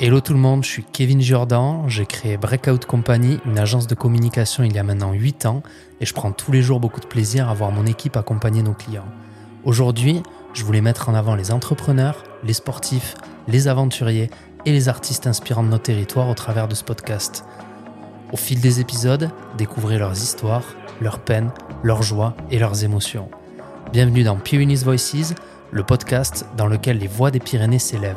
Hello tout le monde, je suis Kevin Jordan, j'ai créé Breakout Company, une agence de communication il y a maintenant 8 ans et je prends tous les jours beaucoup de plaisir à voir mon équipe accompagner nos clients. Aujourd'hui, je voulais mettre en avant les entrepreneurs, les sportifs, les aventuriers et les artistes inspirants de nos territoires au travers de ce podcast. Au fil des épisodes, découvrez leurs histoires, leurs peines, leurs joies et leurs émotions. Bienvenue dans Pyrenees Voices, le podcast dans lequel les voix des Pyrénées s'élèvent.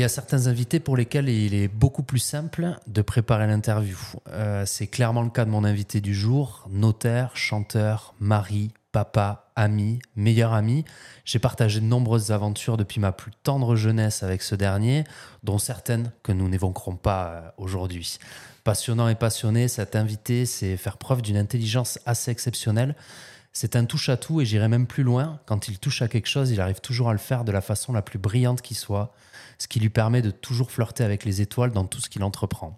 Y a certains invités pour lesquels il est beaucoup plus simple de préparer l'interview. Euh, c'est clairement le cas de mon invité du jour, notaire, chanteur, mari, papa, ami, meilleur ami. J'ai partagé de nombreuses aventures depuis ma plus tendre jeunesse avec ce dernier, dont certaines que nous n'évoquerons pas euh, aujourd'hui. Passionnant et passionné, cet invité, c'est faire preuve d'une intelligence assez exceptionnelle. C'est un touche-à-tout et j'irai même plus loin. Quand il touche à quelque chose, il arrive toujours à le faire de la façon la plus brillante qui soit, ce qui lui permet de toujours flirter avec les étoiles dans tout ce qu'il entreprend.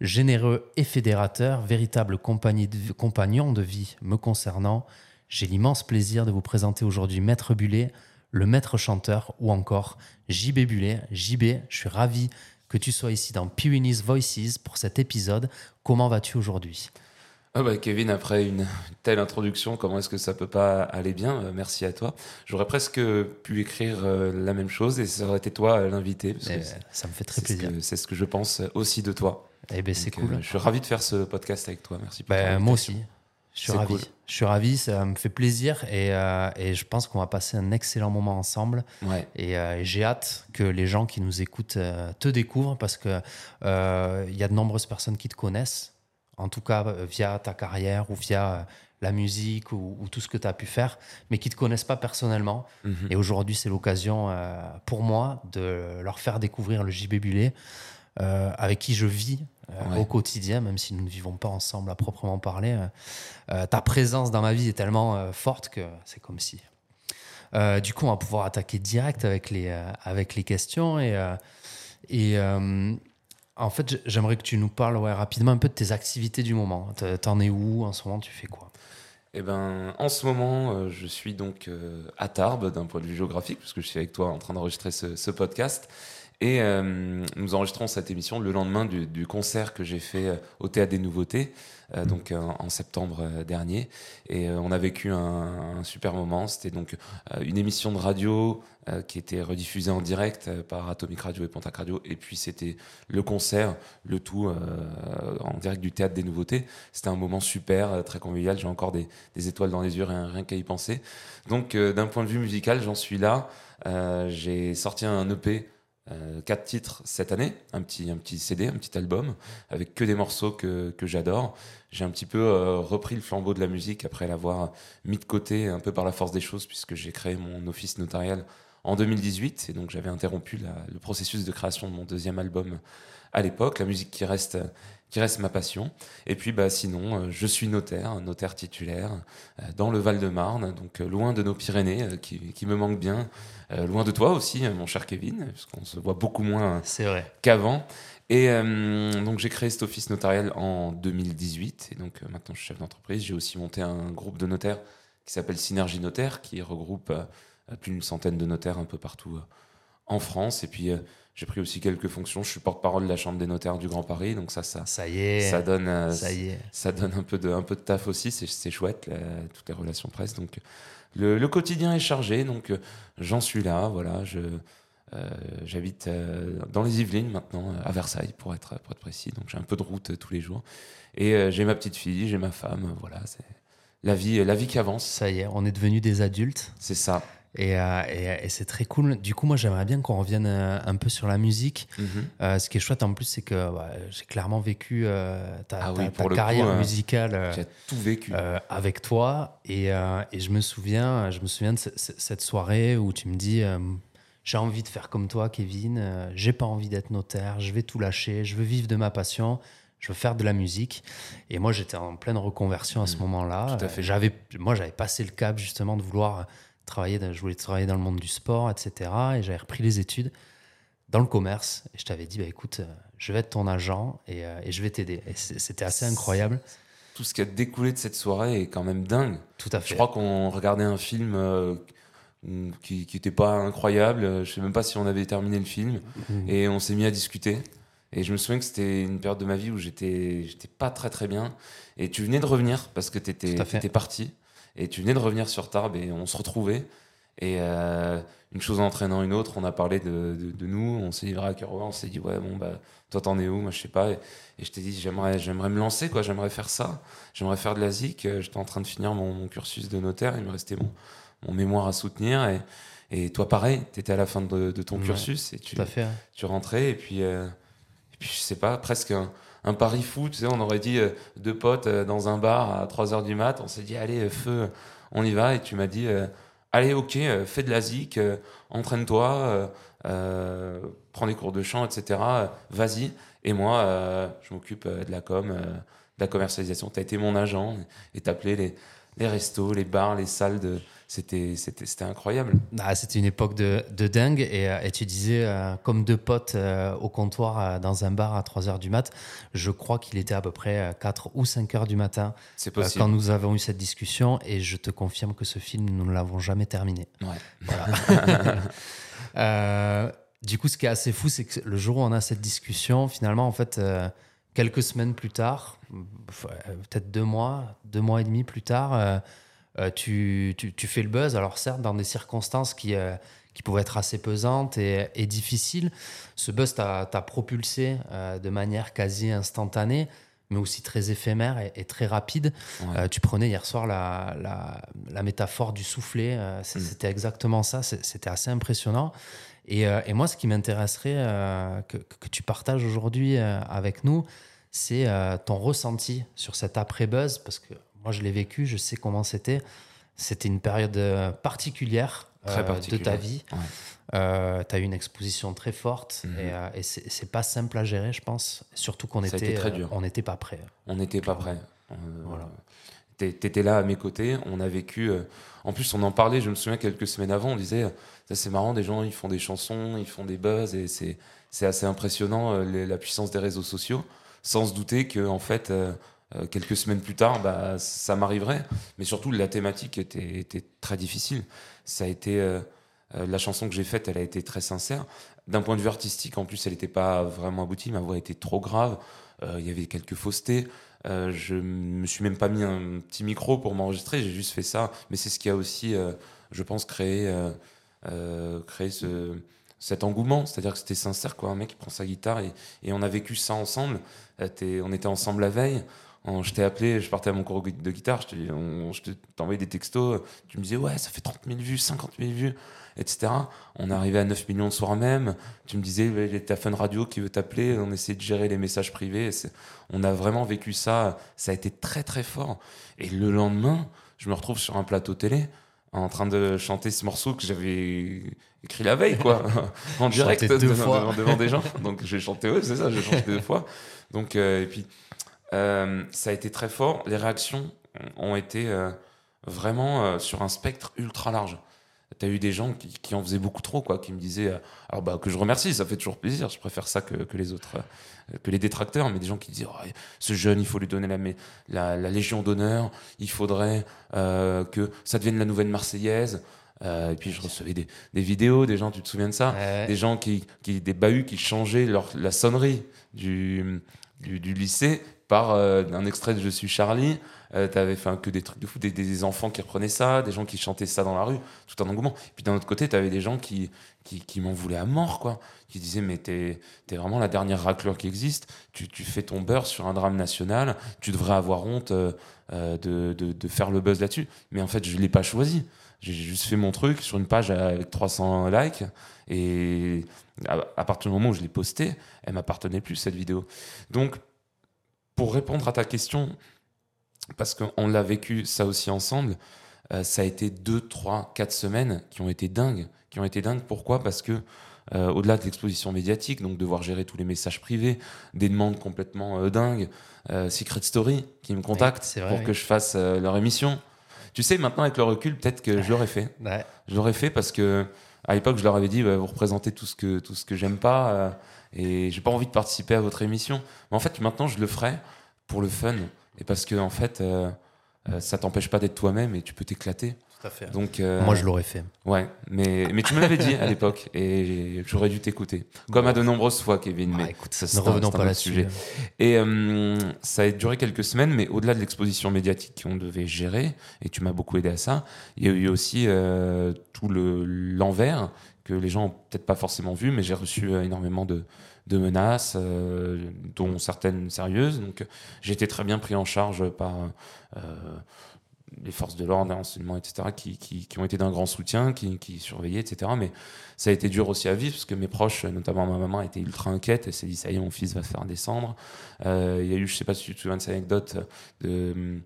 Généreux et fédérateur, véritable compagnon de vie me concernant, j'ai l'immense plaisir de vous présenter aujourd'hui Maître Bullet, le maître chanteur ou encore JB Bullet. JB, je suis ravi que tu sois ici dans Pyrenees Voices pour cet épisode. Comment vas-tu aujourd'hui? Ah bah, Kevin, après une telle introduction, comment est-ce que ça peut pas aller bien Euh, Merci à toi. J'aurais presque pu écrire euh, la même chose et ça aurait été toi euh, l'invité. Eh, Ça me fait très plaisir. C'est ce que je pense aussi de toi. Eh ben, c'est cool. euh, je suis ravi de faire ce podcast avec toi. Merci pour Ben, moi aussi. Je suis ravi. cool. Je suis ravi, ça me fait plaisir et, euh, et je pense qu'on va passer un excellent moment ensemble. Ouais. Et, euh, j'ai hâte que les gens qui nous écoutent te découvrent parce que il y a de nombreuses personnes qui te connaissent, en tout cas via ta carrière ou via la musique ou, ou tout ce que tu as pu faire, mais qui te connaissent pas personnellement. Mhm. Et aujourd'hui, c'est l'occasion euh, pour moi de leur faire découvrir le JB Bullet, euh, avec qui je vis euh, Ouais. au quotidien, même si nous ne vivons pas ensemble à proprement parler. Ta présence dans ma vie est tellement forte que c'est comme si. Du coup, on va pouvoir attaquer direct avec les, avec les questions. Et, et en fait, j'aimerais que tu nous parles ouais, rapidement un peu de tes activités du moment. T'en es où en ce moment? Tu fais quoi? Eh ben, en ce moment, euh, je suis donc euh, à Tarbes d'un point de vue géographique, puisque je suis avec toi en train d'enregistrer ce, podcast. Et euh, nous enregistrons cette émission le lendemain du, concert que j'ai fait au Théâtre des Nouveautés, euh, donc euh, en septembre euh, dernier. Et on a vécu un, super moment. C'était donc une émission de radio qui était rediffusée en direct par Atomic Radio et Pontac Radio. Et puis c'était le concert, le tout en direct du Théâtre des Nouveautés. C'était un moment super, très convivial. J'ai encore des, étoiles dans les yeux, rien, rien qu'à y penser. Donc, d'un point de vue musical, j'en suis là. J'ai sorti un EP, euh, quatre titres cette année, un petit, un petit CD, un petit album, avec que des morceaux que, que j'adore. J'ai un petit peu euh, repris le flambeau de la musique après l'avoir mis de côté un peu par la force des choses, puisque j'ai créé mon office notarial en 2018, et donc j'avais interrompu la- le processus de création de mon deuxième album à l'époque, la musique qui reste, qui reste ma passion. Et puis bah, sinon, euh, je suis notaire, notaire titulaire euh, dans le Val-de-Marne, donc euh, loin de nos Pyrénées, qui, qui me manquent bien, euh, loin de toi aussi, mon cher Kevin, puisqu'on se voit beaucoup moins qu'avant. Et euh, donc j'ai créé cet office notarial en 2018, et donc maintenant je suis chef d'entreprise. J'ai aussi monté un groupe de notaires qui s'appelle Synergie Notaire, qui regroupe euh, plus d'une centaine de notaires un peu partout euh, en France. Et puis euh, j'ai pris aussi quelques fonctions. Je suis porte-parole de la Chambre des notaires du Grand Paris, donc ça, ça, Ça y est. ça donne, euh, Ça y est. ça donne un peu de, un peu de taf aussi. C'est, chouette, là, toutes les relations presse. Donc le, le quotidien est chargé, donc euh, j'en suis là. Voilà, je j'habite dans les Yvelines maintenant, à Versailles pour être, pour être précis. Donc j'ai un peu de route tous les jours. Et j'ai ma petite fille, j'ai ma femme. voilà, c'est la vie, la vie qui avance. Ça y est, on est devenus des adultes. C'est ça. Et, euh, et- et c'est très cool. Du coup, moi, j'aimerais bien qu'on revienne euh, un peu sur la musique. Mhm. Euh, ce qui est chouette en plus, c'est que ouais, j'ai clairement vécu euh, ta, Ah oui, ta coup, carrière euh, musicale euh, J'ai tout vécu. euh, avec toi. Et, euh, et je me souviens, je me souviens de ce- ce- cette soirée où tu me dis euh, j'ai envie de faire comme toi, Kevin. euh, j'ai pas envie d'être notaire. Je vais tout lâcher. Je veux vivre de ma passion. je veux faire de la musique. Et moi, j'étais en pleine reconversion à ce Mm. moment-là. Tout à fait. Euh, J'avais, moi, j'avais passé le cap justement de vouloir travailler, je voulais travailler dans le monde du sport, etc. Et j'avais repris les études dans le commerce. Et je t'avais dit, bah, écoute, euh, je vais être ton agent et, euh, et je vais t'aider. Et c'était assez incroyable. Tout ce qui a découlé de cette soirée est quand même dingue. Tout à fait. Je crois qu'on regardait un film euh, qui qui était pas incroyable. Je sais même pas si on avait terminé le film. Mhm. Et on s'est mis à discuter. Et je me souviens que c'était une période de ma vie où j'étais j'étais pas très très bien. Et tu venais de revenir parce que à fait. étais parti. Et tu venais de revenir sur Tarbes et on se retrouvait. Et euh, une chose entraînant une autre, on a parlé de, de, de nous, on s'est livré à cœur on s'est dit ouais bon bah toi t'en es où, moi je sais pas. Et, et je t'ai dit j'aimerais j'aimerais me lancer quoi, j'aimerais faire ça, j'aimerais faire de la. Euh, J'étais en train de finir mon, mon cursus de notaire, il me restait mon, mon mémoire à soutenir. Et, et toi pareil, t'étais à la fin de, de ton Ouais, cursus et tu, tu rentrais. Et puis, euh, et puis je sais pas, presque un, un pari fou, tu sais, on aurait dit euh, deux potes euh, dans un bar à 3h du mat, on s'est dit allez, euh, feu, on y va, et tu m'as dit allez, ok, fais de la zik, entraîne-toi, prends des cours de chant, etc., vas-y, et moi, je m'occupe de la com, de la commercialisation, tu as été mon agent, et t'appelais les, les restos, les bars, les salles, de... c'était incroyable. Ah, C'était une époque de, de dingue. Et, euh, et tu disais, euh, comme deux potes euh, au comptoir dans un bar à 3 h du mat, je crois qu'il était à peu près euh, 4 ou 5 heures du matin possible. quand nous avons eu cette discussion. Et je te confirme que ce film, nous ne l'avons jamais terminé. Ouais. Voilà. Du coup, ce qui est assez fou, c'est que le jour où on a cette discussion, finalement, en fait, euh, quelques semaines plus tard, peut-être deux mois, deux mois et demi plus tard, euh, euh, tu, tu- tu fais le buzz. Alors certes, dans des circonstances qui, euh, qui pouvaient être assez pesantes et, et difficiles, ce buzz t'a propulsé euh, de manière quasi instantanée mais aussi très éphémère et, et très rapide. Ouais. Tu prenais hier soir la, la, la métaphore du soufflet, Mm. c'était exactement ça, c'était assez impressionnant. Et, et moi, ce qui m'intéresserait que, que tu partages aujourd'hui avec nous, c'est ton ressenti sur cet après-buzz, parce que moi, je l'ai vécu, je sais comment c'était. C'était une période euh, particulière, Très euh, de ta vie. Ouais. Euh, tu as eu une exposition très forte Mhm. et, euh, et c'est pas simple à gérer, je pense. Surtout qu'on était, été très dur. on n'était pas prêt. On n'était pas prêts. Euh, Voilà. t'é- T'étais là à mes côtés, on a vécu. en plus, on en parlait, je me souviens quelques semaines avant, on disait ça c'est marrant, des gens ils font des chansons, ils font des buzz et c'est c'est assez impressionnant la puissance des réseaux sociaux, sans se douter que en fait euh, quelques semaines plus tard, bah, ça m'arriverait. Mais surtout, la thématique était, très difficile. Ça a été euh, euh, la chanson que j'ai faite, elle a été très sincère. D'un point de vue artistique, en plus, elle n'était pas vraiment aboutie. Ma voix était trop grave. Il y avait quelques faussetés. Euh, je me suis même pas mis un petit micro pour m'enregistrer. J'ai juste fait ça. Mais c'est ce qui a aussi, je pense, créé, créé ce, cet engouement. C'est-à-dire que c'était sincère, quoi. Un mec qui prend sa guitare et, on a vécu ça ensemble. On était ensemble la veille. Je t'ai appelé, je partais à mon cours de guitare, je t'ai envoyé des textos, tu me disais ouais ça fait 30 000 vues, 50 000 vues, etc. On est arrivé à 9 millions le soir même, tu me disais il y a ta Fun Radio qui veut t'appeler, on essayait de gérer les messages privés, on a vraiment vécu ça, ça a été très très fort. Et le lendemain, je me retrouve sur un plateau télé en train de chanter ce morceau que j'avais écrit la veille, quoi, en direct devant des gens. Donc j'ai chanté, ouais, c'est ça, j'ai chanté deux fois. Donc, euh, et puis, euh, ça a été très fort. Les réactions ont été euh, vraiment euh, sur un spectre ultra large. Tu as eu des gens qui, qui en faisaient beaucoup trop, quoi, qui me disaient, alors bah, que je remercie, ça fait toujours plaisir, je préfère ça que, que les autres, que les détracteurs, mais des gens qui disaient, Oh, ce jeune, il faut lui donner la, la, la Légion d'honneur, il faudrait que ça devienne la nouvelle Marseillaise. Euh, et puis je recevais des, des vidéos, des gens, tu te souviens de ça? Ouais. des gens qui, qui des bahuts qui changeaient leur, la sonnerie du, du, du lycée par euh, un extrait de Je suis Charlie. Euh, T'avais fait que des trucs de fou, des, enfants qui reprenaient ça, des gens qui chantaient ça dans la rue, tout un engouement. Puis d'un autre côté, t'avais des gens qui, qui, m'en voulaient à mort, quoi. Qui disaient, mais t'es es vraiment la dernière raclure qui existe. Tu, tu fais ton beurre sur un drame national. Tu devrais avoir honte euh, euh, de, de, faire le buzz là-dessus. Mais en fait, je l'ai pas choisi. J'ai juste fait mon truc sur une page avec 300 likes. Et à, à partir du moment où je l'ai postée, elle m'appartenait plus, cette vidéo. Donc, pour répondre à ta question, parce qu'on l'a vécu ça aussi ensemble, euh, ça a été 2, 3, 4 semaines qui ont été dingues. Qui ont été dingues. Pourquoi? Parce que euh, au-delà de l'exposition médiatique, donc devoir gérer tous les messages privés, des demandes complètement euh, dingues, Secret Story qui me contacte pour oui. que je fasse leur émission. Tu sais, maintenant avec le recul, peut-être que je l'aurais fait. Ouais. Je l'aurais fait parce que à l'époque, je leur avais dit, bah, vous représentez tout ce que tout ce que j'aime pas et j'ai pas envie de participer à votre émission. Mais en fait, maintenant, je le ferai pour le fun et parce que en fait, euh, euh, ça t'empêche pas d'être toi-même et tu peux t'éclater. Tout à fait. Donc, euh, Moi, je l'aurais fait. ouais, mais mais tu me l'avais dit à l'époque et j'aurais dû t'écouter, comme à de nombreuses fois, Kevin. Mais Ah, écoute, ça, ne revenons un pas là-dessus. sujet. Et euh, ça a duré quelques semaines, mais au-delà de l'exposition médiatique qu'on devait gérer, et tu m'as beaucoup aidé à ça, il y a eu aussi euh, tout le l'envers que les gens ont peut-être pas forcément vu, mais j'ai reçu euh, énormément de, de menaces, euh, dont certaines sérieuses. Donc j'ai été très bien pris en charge par euh, les forces de l'ordre, l'enseignement, etc., qui, qui, qui ont été d'un grand soutien, qui, qui surveillaient, etc. Mais ça a été dur aussi à vivre, parce que mes proches, notamment ma maman, étaient ultra inquiète et s'est dit, ça y est, mon fils va se faire descendre. Euh, Il y a eu, je sais pas si tu te souviens de cette anecdote, de,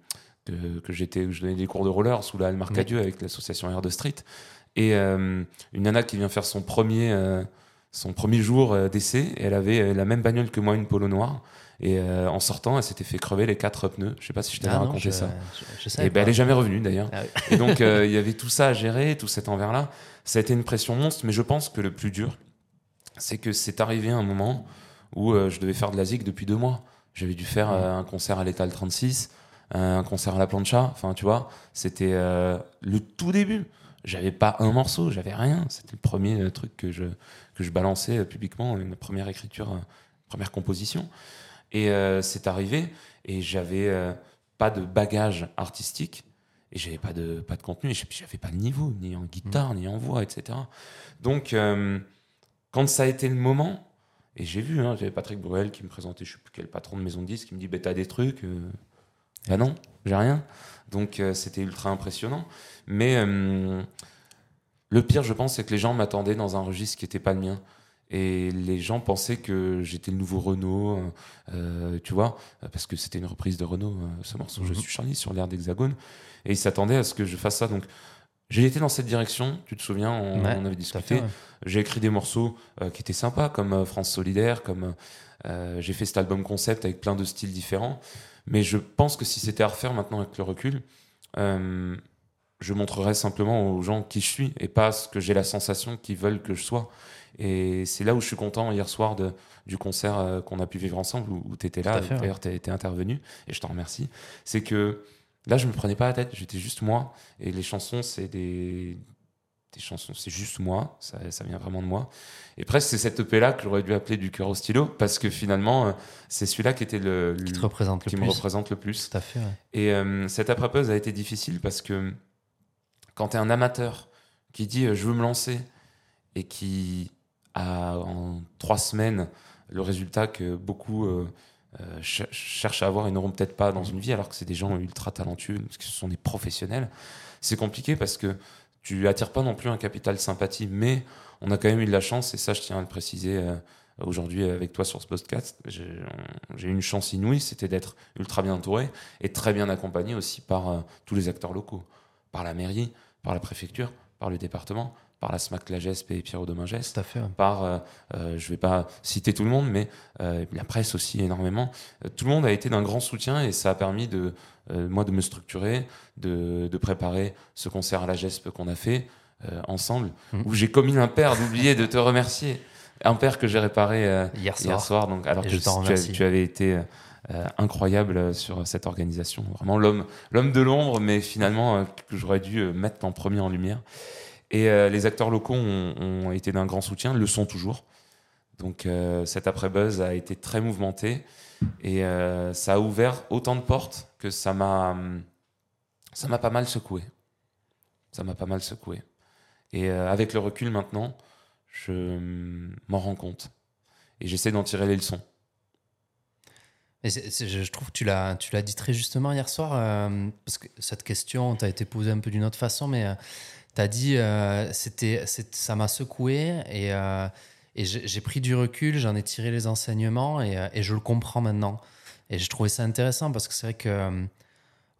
de- que j'étais, que je donnais des cours de roller sous la halle Marcadieu avec l'association Air de Street. Et euh, une nana qui vient faire son premier, euh, son premier jour euh, d'essai, elle avait la même bagnole que moi, une polo noire. Et euh, en sortant, elle s'était fait crever les quatre pneus. Je sais pas si je t'avais Ah non, raconté je- ça. je- je savais Et ben, elle est jamais revenue d'ailleurs. Ah oui. Et donc, euh, il y avait tout ça à gérer, tout cet envers-là. Ça a été une pression monstre, mais je pense que le plus dur, c'est que c'est arrivé un moment où euh, je devais faire de la zig depuis deux mois. J'avais dû faire un concert à l'étal 36, un concert à la plancha. Enfin, tu vois, c'était le tout début. J'avais pas un morceau, j'avais rien. C'était le premier euh, truc que je, que je balançais euh, publiquement, une première écriture, euh, première composition. Et c'est arrivé, et j'avais pas de bagage artistique, et j'avais pas de, pas de contenu, et j'avais pas de niveau, ni en guitare, ni en voix, etc. Donc, quand ça a été le moment, et j'ai vu, hein, j'avais Patrick Bruel qui me présentait, je sais plus quel patron de maison de disques, qui me dit, bah, t'as des trucs Bah non, j'ai rien. Donc, c'était ultra impressionnant. Mais euh, le pire, je pense, c'est que les gens m'attendaient dans un registre qui n'était pas le mien. Et les gens pensaient que j'étais le nouveau Renault, euh, euh, tu vois, parce que c'était une reprise de Renault, ce morceau Je Mhm. suis Charlie sur l'air d'Hexagone. Et ils s'attendaient à ce que je fasse ça. Donc, j'ai été dans cette direction, tu te souviens, on, Ouais, on avait discuté. ouais. J'ai écrit des morceaux euh, qui étaient sympas, comme euh, France Solidaire, comme euh, j'ai fait cet album concept avec plein de styles différents. Mais je pense que si c'était à refaire maintenant avec le recul, je montrerais simplement aux gens qui je suis et pas ce que j'ai la sensation qu'ils veulent que je sois. Et c'est là où je suis content hier soir de, du concert euh, qu'on a pu vivre ensemble, où, tu étais là, d'ailleurs tu été intervenu, et je t'en remercie. C'est que là, je me prenais pas la tête, j'étais juste moi, et les chansons, c'est des, des chansons, c'est juste moi, ça, ça vient vraiment de moi. Et presque, c'est cette EP là que j'aurais dû appeler du cœur au stylo, parce que finalement, euh, c'est celui-là qui était le, Qui te représente le qui plus. me représente le plus. Tout à fait. ouais. Et euh, cette après-pause a été difficile parce que quand tu es un amateur qui dit euh, je veux me lancer et qui a en trois semaines le résultat que beaucoup euh, euh, ch- cherchent à avoir et n'auront peut-être pas dans une vie alors que c'est des gens ultra talentueux, parce que ce sont des professionnels, c'est compliqué parce que tu attires pas non plus un capital sympathie, mais on a quand même eu de la chance, et ça je tiens à le préciser aujourd'hui avec toi sur ce podcast, j'ai eu une chance inouïe, c'était d'être ultra bien entouré et très bien accompagné aussi par tous les acteurs locaux, par la mairie, par la préfecture, par le département, par la SMAC La GESP et Pierrot Domingès, par, euh, euh, je vais pas citer tout le monde, mais euh, la presse aussi énormément. Euh, tout le monde a été d'un grand soutien et ça a permis de, euh, moi de me structurer, de, de préparer ce concert à la GESP qu'on a fait ensemble, Mhm. où j'ai commis l'impair d'oublier de te remercier. Un père que j'ai réparé Hier soir. hier soir, donc, alors Et que je tu, avais été incroyable sur cette organisation. Vraiment l'homme, l'homme de l'ombre, mais finalement euh, que j'aurais dû euh, mettre en premier en lumière. Et euh, les acteurs locaux ont, été d'un grand soutien, le sont toujours. Donc euh, cet après-buzz a été très mouvementé et euh, ça a ouvert autant de portes que ça m'a hum, ça m'a pas mal secoué. Ça m'a pas mal secoué. Et euh, avec le recul maintenant, je hum, m'en rends compte et j'essaie d'en tirer les leçons. Et je trouve que tu l'as, dit très justement hier soir, euh, parce que cette question t'a été posée un peu d'une autre façon, mais tu as dit euh, c'était, ça m'a secoué et, euh, et j'ai, pris du recul, j'en ai tiré les enseignements et, euh, et je le comprends maintenant. Et j'ai trouvé ça intéressant parce que c'est vrai que euh,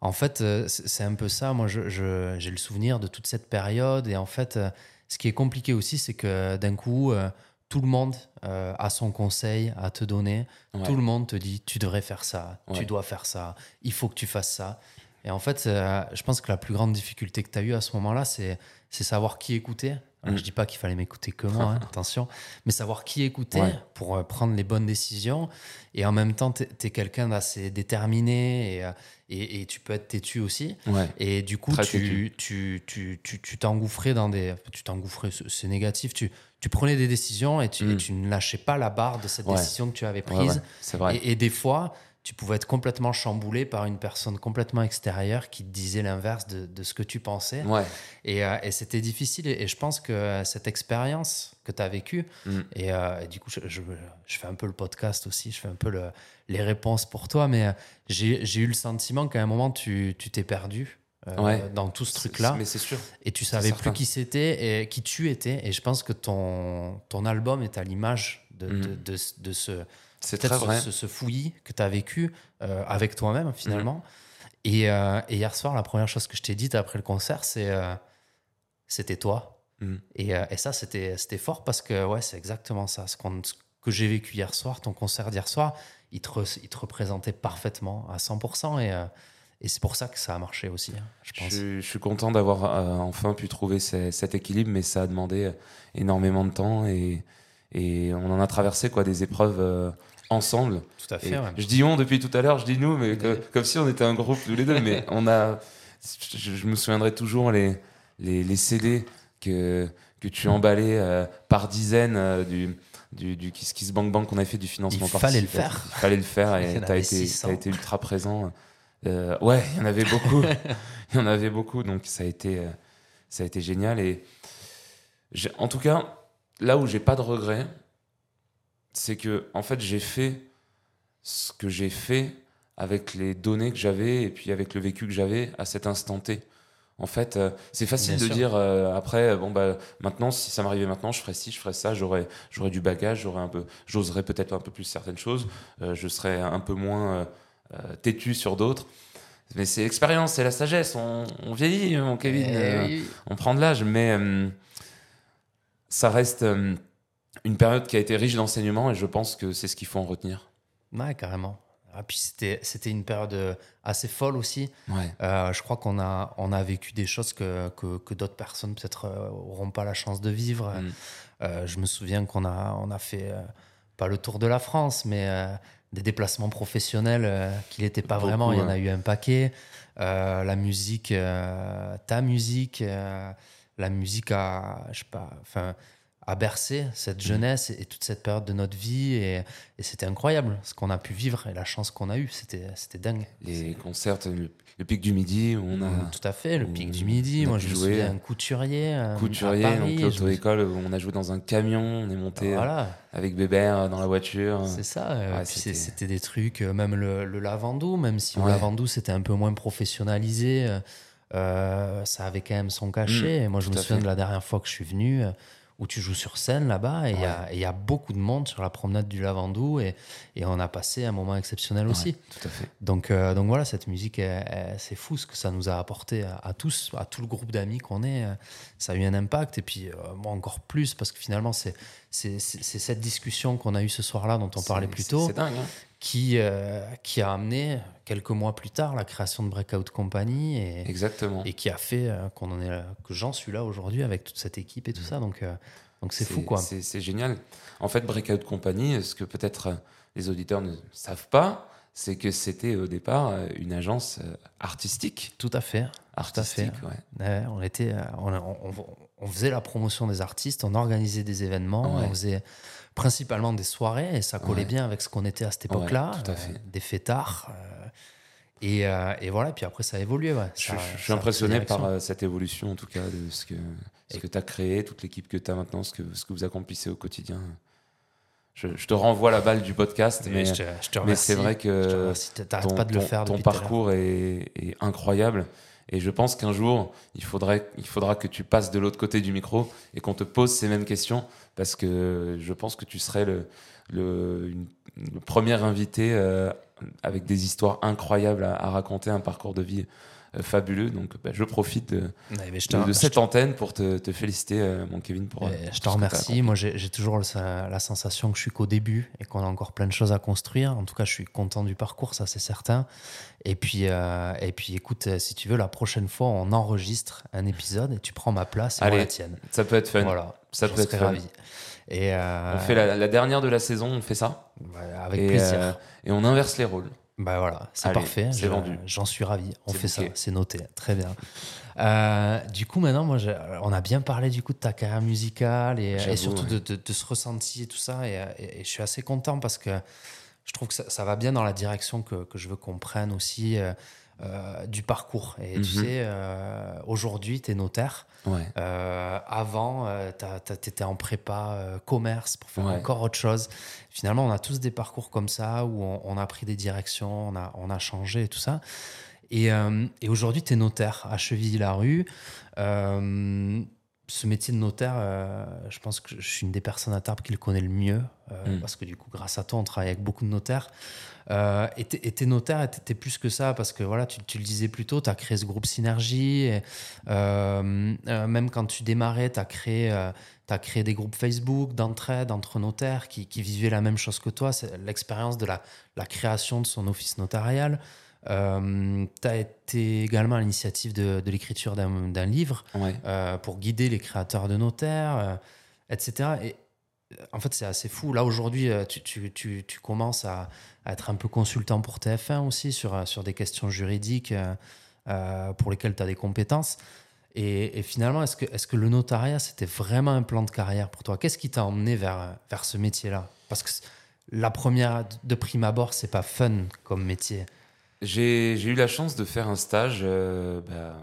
En fait, euh, c'est un peu ça. Moi, j'ai le souvenir de toute cette période. Et en fait, euh, ce qui est compliqué aussi, c'est que d'un coup, euh, tout le monde euh, a son conseil à te donner. Ouais. Tout le monde te dit, tu devrais faire ça, tu dois faire ça, il faut que tu fasses ça. Et en fait, euh, je pense que la plus grande difficulté que tu as eue à ce moment-là, c'est savoir qui écouter. Alors, Mm. Je dis pas qu'il fallait m'écouter que moi, hein, attention, mais savoir qui écouter Ouais. pour euh, prendre les bonnes décisions. Et en même temps, tu es, quelqu'un d'assez déterminé et, euh, et, et tu peux être têtu aussi. Ouais. Et du coup, Très tu tu tu tu tu t'engouffrais dans des. Tu t'engouffrais, c'est- négatif. Tu, tu prenais des décisions et tu, et Mm. tu ne lâchais pas la barre de cette Ouais. décision que tu avais prise. c'est vrai. Et, et des fois, tu pouvais être complètement chamboulé par une personne complètement extérieure qui te disait l'inverse de, de ce que tu pensais. Ouais. Et, euh, et c'était difficile. Et, et je pense que cette expérience que tu as vécue, Mm. et, euh, et du coup, je, je- je fais un peu le podcast aussi, je fais un peu le- les réponses pour toi, mais euh, j'ai eu le sentiment qu'à un moment, tu tu t'es perdu. euh, Ouais. dans tout ce truc-là, Mais c'est sûr. et tu savais plus qui c'était et qui tu étais. Et je pense que ton, ton album est à l'image de, Mm. de, de, de ce, C'est peut-être très vrai. ce, ce fouillis que tu as vécu euh, avec toi-même finalement. Et, euh, et hier soir, la première chose que je t'ai dite après le concert, c'est euh, c'était toi. Mhm. Et, et ça, c'était fort parce que ouais, c'est exactement ça. Ce, que j'ai vécu hier soir, ton concert d'hier soir, il te, re- il te représentait parfaitement à 100%. Et, et c'est pour ça que ça a marché aussi, hein, je pense. suis- je suis content d'avoir euh, enfin pu trouver ce- cet équilibre, mais ça a demandé énormément de temps et, et on en a traversé quoi, des épreuves euh, ensemble. Tout à fait. ouais. Je dis on depuis tout à l'heure, je dis nous, mais que- comme si on était un groupe tous les deux. Mais on a, je, je me souviendrai toujours les, les, les CD que, que tu emballais euh, par dizaines euh, du, du, du Kiss Kiss Bang Bang qu'on avait fait du financement Il fallait le faire. Il fallait le faire et en tu as été, 600. t'as été ultra présent. Euh, ouais, il y en avait beaucoup. il y en avait beaucoup. Donc ça a été, euh, ça a été génial. Et en tout cas, là où j'ai pas de regrets, c'est que en fait j'ai fait ce que j'ai fait avec les données que j'avais et puis avec le vécu que j'avais à cet instant T. En fait, euh, c'est facile Bien de sûr. dire euh, après, bon bah maintenant, si ça m'arrivait maintenant, je ferais ci, je ferais ça, j'aurais, j'aurais du bagage, j'aurais un peu, j'oserais peut-être un peu plus certaines choses, euh, je serais un peu moins euh, euh, têtu sur d'autres. Mais c'est l'expérience, c'est la sagesse. On, on vieillit, mon Kevin. Eh euh, oui. on prend de l'âge, mais euh, ça reste euh, une période qui a été riche d'enseignements et je pense que c'est ce qu'il faut en retenir. Ouais, carrément. Ah, puis c'était, c'était une période euh, assez folle aussi. Ouais. Euh, je crois qu'on a, on a vécu des choses que, que, que d'autres personnes peut-être euh, auront pas la chance de vivre. Mm. Euh, je me souviens qu'on a, on a fait, euh, pas le tour de la France, mais des déplacements professionnels qui n'étaient pas Beaucoup, vraiment. Il y en a eu un paquet. La musique, ta musique, la musique a, je sais pas, enfin, a bercé cette Mm. jeunesse et, et toute cette période de notre vie. Et, et c'était incroyable ce qu'on a pu vivre et la chance qu'on a eue. C'était, c'était dingue. Les concerts, le, le pic du midi, on a Mm, Tout à fait, le pic du midi. on a Moi, je un couturier. euh, couturier, à Paris, l'auto-école, où on a joué dans un camion, on est monté euh, Voilà, avec Bébert dans la voiture. c'est ça. euh, Ouais, c'est- c'était- des trucs, euh, même le, le lavandou, même si le Ouais. lavandou c'était un peu moins professionnalisé, euh, ça avait quand même son cachet. Mm, et moi, je me souviens fait. de la dernière fois que je suis venu. euh, où tu joues sur scène là-bas et il y a- y, beaucoup de monde sur la promenade du Lavandou et, et on a passé un moment exceptionnel aussi. Ouais, tout à fait. Donc, euh, donc voilà, cette musique, c'est fou ce que ça nous a apporté à, à tous, à tout le groupe d'amis qu'on est. Ça a eu un impact. Et puis, moi, encore plus, parce que finalement, c'est cette discussion qu'on a eue ce soir-là, dont on parlait plus tôt, C'est dingue. hein. Qui, euh, qui a amené, quelques mois plus tard, la création de Breakout Company et, Exactement. et qui a fait euh, qu'on en est là- que j'en suis là aujourd'hui avec toute cette équipe et tout ça. Donc, euh, donc c'est fou, quoi. C'est génial. En fait, Breakout Company, ce que peut-être les auditeurs ne savent pas, c'est que c'était au départ une agence artistique. Tout à fait. Artistique, ouais. Ouais, on, était, euh, on, on- on faisait la promotion des artistes, on organisait des événements, Ouais. on faisait principalement des soirées et ça collait bien avec ce qu'on était à cette époque-là. tout à euh, fait. des fêtards. euh, et, euh, et voilà, puis après ça a évolué. Je, Ça- je- je suis impressionné par cette évolution, en tout cas, de ce que, ce Et- que tu as créé, toute l'équipe que tu as maintenant, ce que, ce que vous accomplissez au quotidien. Je, je te renvoie la balle du podcast, Mais mais, je te, je te c'est vrai Je te que remercie. T'arrêtes ton, pas de le ton- faire ton tout à parcours est, est incroyable. Et je pense qu'un jour, il, faudra que tu passes de l'autre côté du micro et qu'on te pose ces mêmes questions, parce que je pense que tu serais le, premier invité euh, avec des histoires incroyables à, raconter, un parcours de vie fabuleux. Donc bah, je profite de, Ouais, mais je de, te- de je cette antenne pour te, te féliciter, euh, mon Kevin, pour... Et pour je te remercie. Moi, j'ai toujours la sensation que je suis qu'au début et qu'on a encore plein de choses à construire. En tout cas, je suis content du parcours, ça c'est certain. Et puis, euh, et puis, écoute, euh, si tu veux, la prochaine fois, on enregistre un épisode et tu prends ma place et moi Allez, la tienne. Ça peut être fun. Voilà, Ça peut être fun. ravi. Et euh, On fait la, la dernière de la saison, on fait ça. ouais, avec et, plaisir. euh, et on inverse les rôles. Bah voilà, c'est parfait. c'est je- vendu. J'en suis ravi. On fait ça, c'est noté. Très bien. Euh, du coup, maintenant, moi, on a bien parlé du coup de ta carrière musicale et, surtout ouais. de, de- de ce ressenti et tout ça. Et, et- et je suis assez content parce que je trouve que ça, ça va bien dans la direction que, que je veux qu'on prenne aussi euh, euh, du parcours. Et tu Mhm. sais, euh, aujourd'hui, tu es notaire. Ouais. Euh, avant, tu étais en prépa commerce pour faire Ouais. encore autre chose. Finalement, on a tous des parcours comme ça où on, on a pris des directions, on a, on a changé et tout ça. Et, et aujourd'hui, tu es notaire à Chevilly-la-Rue. Ce métier de notaire, euh, je pense que je suis une des personnes à Tarbes qui le connaît le mieux, euh, Mm. parce que du coup, grâce à toi, on travaille avec beaucoup de notaires. Euh, et t'es notaire, et t'es- plus que ça, parce que voilà, tu, tu le disais plus tôt, tu as créé ce groupe Synergie. et, même quand tu démarrais, tu as créé, t'as créé des groupes Facebook d'entraide entre notaires qui, qui vivaient la même chose que toi. C'est l'expérience de la, la création de son office notarial. Tu as été également à l'initiative de, de l'écriture d'un livre Ouais. euh, pour guider les créateurs de notaires, euh, etc. Et euh, en fait, c'est assez fou. Là, aujourd'hui, euh, tu, tu- tu- tu commences à, à être un peu consultant pour TF1 aussi sur, euh, sur des questions juridiques euh, euh, pour lesquelles tu as des compétences. Et, et finalement, est-ce que, est que le notariat, c'était vraiment un plan de carrière pour toi? Qu'est-ce qui t'a emmené vers, vers ce métier-là? Parce que la première, de prime abord, c'est pas fun comme métier. J'ai eu la chance de faire un stage euh, bah,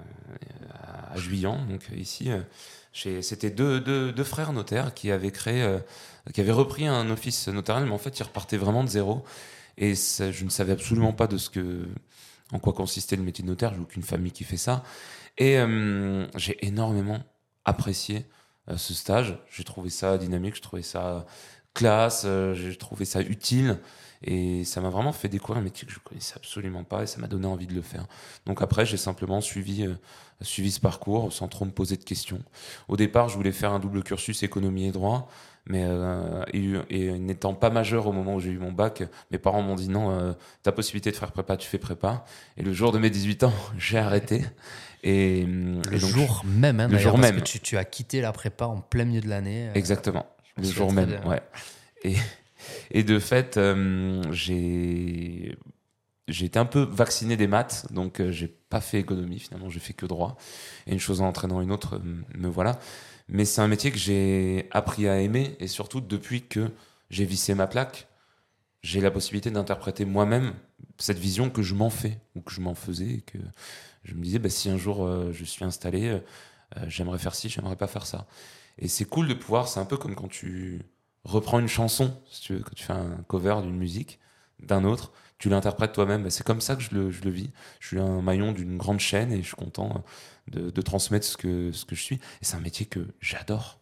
à Juillan, donc euh, ici. euh, C'était deux, frères notaires qui avaient créé, qui avaient repris un office notarial, mais en fait, ils repartaient vraiment de zéro. Et je ne savais absolument pas de ce que, en quoi consistait le métier de notaire. J'ai aucune famille qui fait ça. Et j'ai énormément apprécié ce stage. J'ai trouvé ça dynamique, j'ai trouvé ça classe, j'ai trouvé ça utile. Et ça m'a vraiment fait découvrir un métier que je connaissais absolument pas et ça m'a donné envie de le faire. Donc après, j'ai simplement suivi, euh, suivi ce parcours sans trop me poser de questions. Au départ, je voulais faire un double cursus économie et droit, mais euh, et, et n'étant pas majeur au moment où j'ai eu mon bac, mes parents m'ont dit non, euh, ta possibilité de faire prépa, tu fais prépa. Et le jour de mes 18 ans, j'ai arrêté. Et, hum, Le et donc, jour même, hein, le jour parce même. que tu, tu as quitté la prépa en plein milieu de l'année. euh, Exactement. Le jour même, bien. ouais. Et, et de fait, euh, j'ai été un peu vacciné des maths, donc euh, j'ai pas fait économie finalement, j'ai fait que droit. Et une chose en entraînant une autre, euh, me voilà. Mais c'est un métier que j'ai appris à aimer, et surtout depuis que j'ai vissé ma plaque, j'ai la possibilité d'interpréter moi-même cette vision que je m'en fais, ou que je m'en faisais, et que je me disais, bah, si un jour euh, je suis installé, j'aimerais faire ci, j'aimerais pas faire ça. Et c'est cool de pouvoir, c'est un peu comme quand tu reprends une chanson, si tu veux, quand tu fais un cover d'une musique, d'un autre, tu l'interprètes toi-même. Bah, C'est comme ça que je le, je le vis. Je suis un maillon d'une grande chaîne et je suis content de, de transmettre ce que, ce que je suis. Et c'est un métier que j'adore.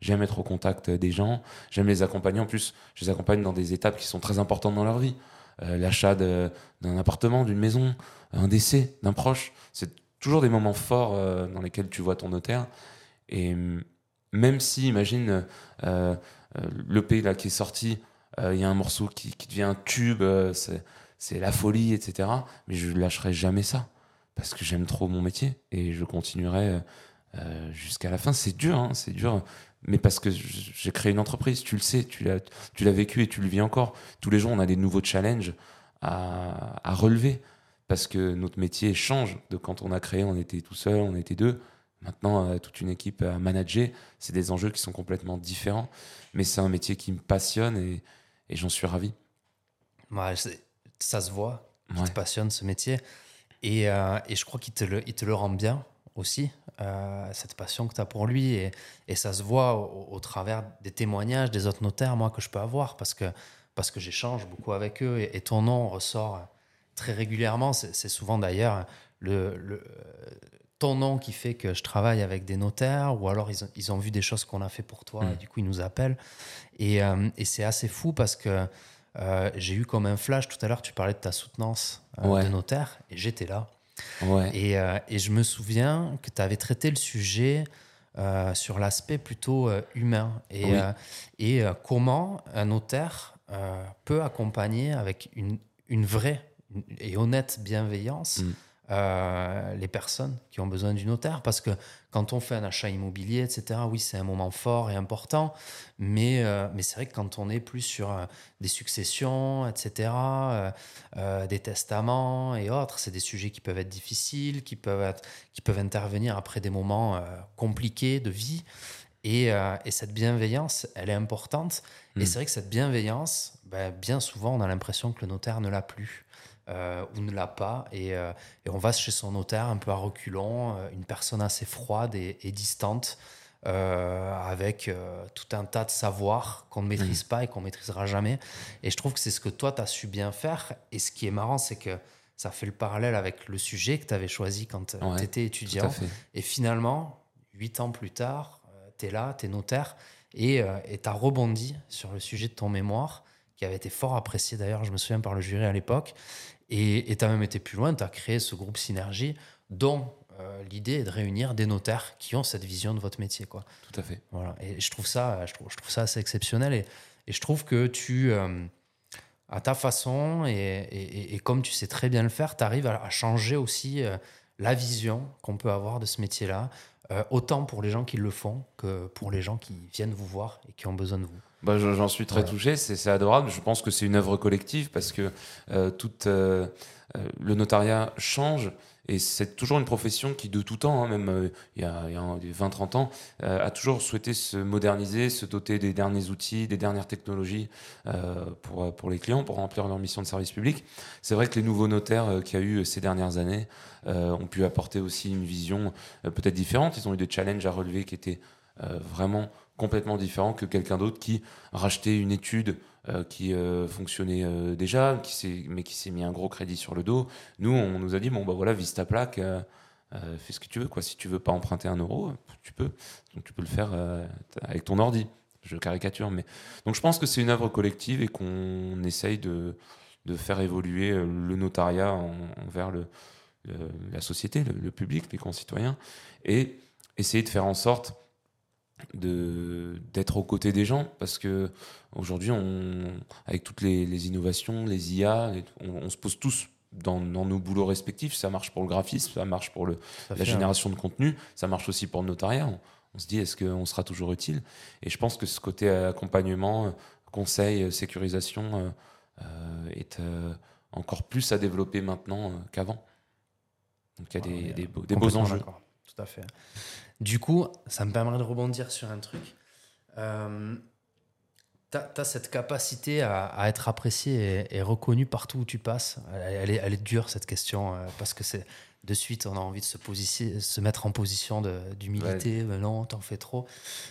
J'aime être au contact des gens, j'aime les accompagner. En plus, je les accompagne dans des étapes qui sont très importantes dans leur vie. Euh, L'achat d'un appartement, d'une maison, un décès d'un proche. C'est toujours des moments forts euh, dans lesquels tu vois ton notaire. Et hum, même si, imagine, euh, euh, l'EP là, qui est sorti, euh, il y a un morceau qui, qui devient un tube, euh, c'est la folie, etc. Mais je lâcherai jamais ça. Parce que j'aime trop mon métier et je continuerai euh, jusqu'à la fin. C'est dur, hein, c'est dur. Mais parce que j'ai créé une entreprise, tu le sais, tu l'as vécu et tu le vis encore. Tous les jours, on a des nouveaux challenges à, à relever. Parce que notre métier change de quand on a créé, on était tout seul, on était deux. Maintenant, euh, toute une équipe à manager, c'est des enjeux qui sont complètement différents. Mais c'est un métier qui me passionne et, et j'en suis ravi. Ouais, ça se voit, Ouais. te passionne ce métier. Et, euh, et je crois qu'il te, le- il te le rend bien aussi, euh, cette passion que tu as pour lui. Et, et ça se voit au, au travers des témoignages des autres notaires, moi, que je peux avoir, parce que, parce que j'échange beaucoup avec eux. Et, et ton nom ressort très régulièrement, c'est c'est souvent d'ailleurs le, le- ton nom qui fait que je travaille avec des notaires, ou alors ils ont, ils ont vu des choses qu'on a fait pour toi, Mm. et du coup ils nous appellent. Et, euh, et c'est assez fou parce que euh, j'ai eu comme un flash tout à l'heure, tu parlais de ta soutenance euh, Ouais. de notaire, et j'étais là. Ouais. Et, et je me souviens que tu avais traité le sujet sur l'aspect plutôt humain et, Oui. et comment un notaire peut accompagner avec une, une vraie et honnête bienveillance Mm. Euh, les personnes qui ont besoin du notaire. Parce que quand on fait un achat immobilier, etc., oui, c'est un moment fort et important, mais, euh, mais c'est vrai que quand on est plus sur euh, des successions, etc., des testaments et autres, c'est des sujets qui peuvent être difficiles, qui peuvent, être, qui peuvent intervenir après des moments compliqués de vie. Et, et cette bienveillance, elle est importante. Et c'est vrai que cette bienveillance, ben, bien souvent, on a l'impression que le notaire ne l'a plus. Euh, ou ne l'a pas, et, euh, et on va chez son notaire un peu à reculons, euh, une personne assez froide et, et distante, euh, avec tout un tas de savoirs qu'on ne maîtrise pas et qu'on maîtrisera jamais. Et je trouve que c'est ce que toi, tu as su bien faire. Et ce qui est marrant, c'est que ça fait le parallèle avec le sujet que tu avais choisi quand Ouais, tu étais étudiant. Et finalement, huit ans plus tard, tu es là, tu es notaire, et tu as rebondi sur le sujet de ton mémoire, qui avait été fort apprécié d'ailleurs, je me souviens, par le jury à l'époque. Et tu as même été plus loin, tu as créé ce groupe Synergie, dont euh, l'idée est de réunir des notaires qui ont cette vision de votre métier. Quoi. Tout à fait. Voilà. Et je trouve ça, je trouve, je trouve ça assez exceptionnel. Et, et je trouve que tu, euh, à ta façon, et, et- et comme tu sais très bien le faire, tu arrives à, à changer aussi euh, la vision qu'on peut avoir de ce métier-là, autant pour les gens qui le font que pour les gens qui viennent vous voir et qui ont besoin de vous. Bah, je- J'en suis très Voilà. touché, c'est adorable. Je pense que c'est une œuvre collective parce que euh, tout, euh, euh, le notariat change et c'est toujours une profession qui, de tout temps, hein, même euh, il y a, a 20-30 ans, a toujours souhaité se moderniser, se doter des derniers outils, des dernières technologies pour, pour les clients, pour remplir leur mission de service public. C'est vrai que les nouveaux notaires qu'il y a eu ces dernières années ont pu apporter aussi une vision peut-être différente. Ils ont eu des challenges à relever qui étaient vraiment complètement différents que quelqu'un d'autre qui rachetait une étude euh, qui euh, fonctionnait euh, déjà, qui mais qui s'est mis un gros crédit sur le dos. Nous, on nous a dit, bon, bah voilà, vise ta plaque, fais ce que tu veux. Quoi. Si tu veux pas emprunter un euro, tu peux. Donc tu peux le faire avec ton ordi. Je caricature, mais donc je pense que c'est une œuvre collective et qu'on essaye de, de faire évoluer le notariat en- envers le, la société, le public, les concitoyens, et essayer de faire en sorte de d'être aux côtés des gens parce que aujourd'hui on avec toutes les, les innovations les IA on, on se pose tous dans, dans nos boulots respectifs. Ça marche pour le graphisme ça marche pour le, la fait, génération de contenu ça marche aussi pour le notariat. On, on se dit est-ce qu'on sera toujours utile? Et je pense que ce côté accompagnement euh, conseil euh, sécurisation euh, euh, est euh, encore plus à développer maintenant euh, qu'avant. Donc il y a Ouais, des, des beaux, des beaux enjeux. Tout à fait. Du coup, ça me permettrait de rebondir sur un truc. Euh, tu as, cette capacité à, à être apprécié et, et reconnu partout où tu passes. Elle, elle est, elle est dure, cette question, euh, parce que c'est de suite, on a envie de se, se mettre en position d'humilité. Mais non, t'en fais trop.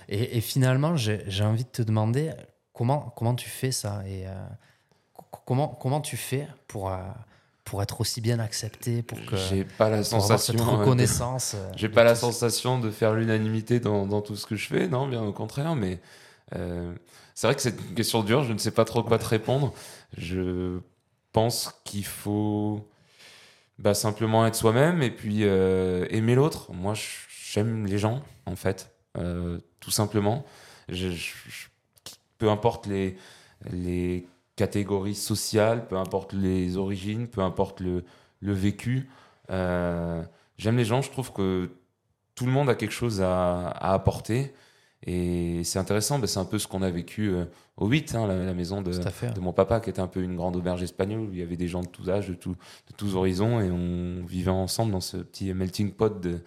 Et, et finalement, j'ai envie de te demander comment, comment tu fais ça et euh, co- comment, comment tu fais pour, euh, pour être aussi bien accepté, pour que j'ai pas la sensation cette de- reconnaissance. euh, J'ai pas la sensation de faire l'unanimité dans, dans tout ce que je fais, non, bien au contraire, mais euh, c'est vrai que c'est une question dure, je ne sais pas trop quoi te répondre. Je pense qu'il faut bah, simplement être soi-même et puis euh, aimer l'autre. Moi, j'aime les gens, en fait, euh, tout simplement. Je- je- je- peu importe les, les catégories sociales, peu importe les origines, peu importe le, le vécu. euh, J'aime les gens, je trouve que tout le monde a quelque chose à, à apporter. Et c'est intéressant, bah, c'est un peu ce qu'on a vécu euh, au 8, hein, la, la maison de, mon papa, qui était un peu une grande auberge espagnole, où il y avait des gens de tous âges, de, tout- de tous horizons, et on vivait ensemble dans ce petit melting pot de,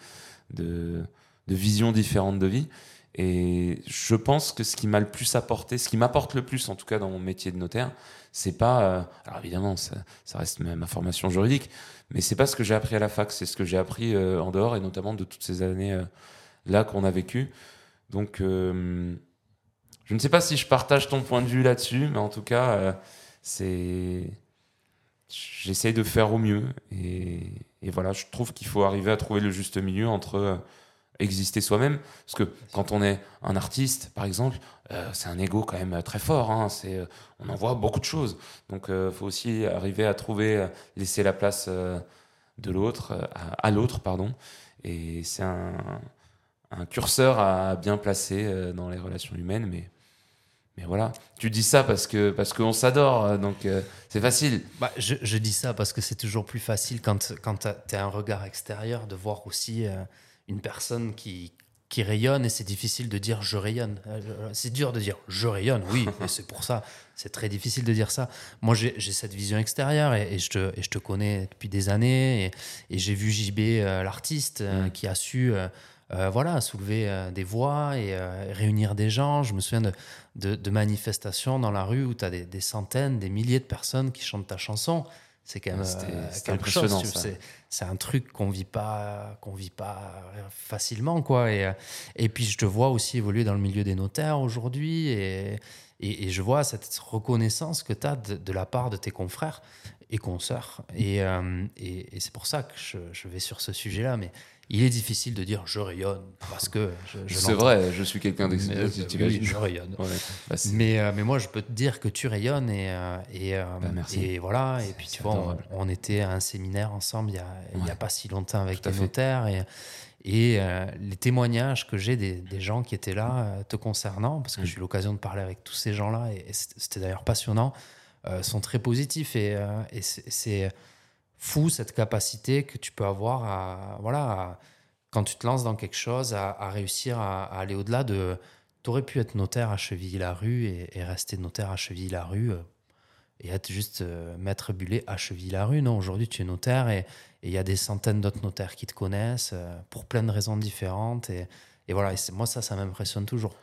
de, de visions différentes de vie. Et je pense que ce qui m'a le plus apporté, ce qui m'apporte le plus, en tout cas dans mon métier de notaire, c'est pas. euh, alors évidemment, ça, reste ma, ma formation juridique, mais c'est pas ce que j'ai appris à la fac, c'est ce que j'ai appris euh, en dehors et notamment de toutes ces années euh, là qu'on a vécues. Donc, je ne sais pas si je partage ton point de vue là-dessus, mais en tout cas, c'est j'essaye de faire au mieux. Et, voilà, je trouve qu'il faut arriver à trouver le juste milieu entre exister soi-même. Parce que quand on est un artiste, par exemple, euh, c'est un ego quand même très fort. hein. C'est, euh, on en voit beaucoup de choses. Donc il faut aussi arriver à trouver, euh, laisser la place euh, de l'autre, euh, à, à l'autre, pardon. Et c'est un, un curseur à bien placer euh, dans les relations humaines. Mais, mais voilà, tu dis ça parce que parce qu'on s'adore, euh, donc euh, c'est facile. Bah, je, je dis ça parce que c'est toujours plus facile quand, quand tu as un regard extérieur de voir aussi euh, une personne qui, qui rayonne et c'est difficile de dire je rayonne. Euh, C'est dur de dire je rayonne, oui, et c'est pour ça. C'est très difficile de dire ça. Moi, j'ai cette vision extérieure et, et je, te, et je te connais depuis des années et, et j'ai vu JB, euh, l'artiste, euh, Mm. qui a su euh, voilà, soulever des voix et réunir des gens. Je me souviens de, de, de manifestations dans la rue où tu as des, des centaines, des milliers de personnes qui chantent ta chanson. C'est quand même c'était quelque chose. C'est, un truc qu'on vit pas, qu'on vit pas facilement, quoi. Et, euh, et puis je te vois aussi évoluer dans le milieu des notaires aujourd'hui, et, et, je vois cette reconnaissance que tu as de, la part de tes confrères et consoeurs. Et, euh, et, c'est pour ça que je, je vais sur ce sujet-là, mais il est difficile de dire je rayonne parce que je, je C'est vrai, je suis quelqu'un Mais, euh, d'exceptionnel, oui, je rayonne. Ouais, bah, Mais, euh, mais moi, je peux te dire que tu rayonnes et, euh, et, euh, Bah, merci. et voilà. Et puis, tu vois, on, était à un séminaire ensemble il y a, il y a Ouais. pas si longtemps avec notaires. Et, et les témoignages que j'ai des, des gens qui étaient là te concernant, parce que Mm. j'ai eu l'occasion de parler avec tous ces gens-là, et, et c'était d'ailleurs passionnant, sont très positifs. Et, c'est fou cette capacité que tu peux avoir à, voilà, quand tu te lances dans quelque chose, à, réussir à, aller au-delà de. Tu aurais pu être notaire à Chevilly-la-Rue et, et rester notaire à Chevilly-la-Rue euh, et être juste euh, maître bullet à Chevilly-la-Rue. Non, aujourd'hui, tu es notaire et il y a des centaines d'autres notaires qui te connaissent euh, pour plein de raisons différentes. Et, et voilà, et moi, ça, ça m'impressionne toujours.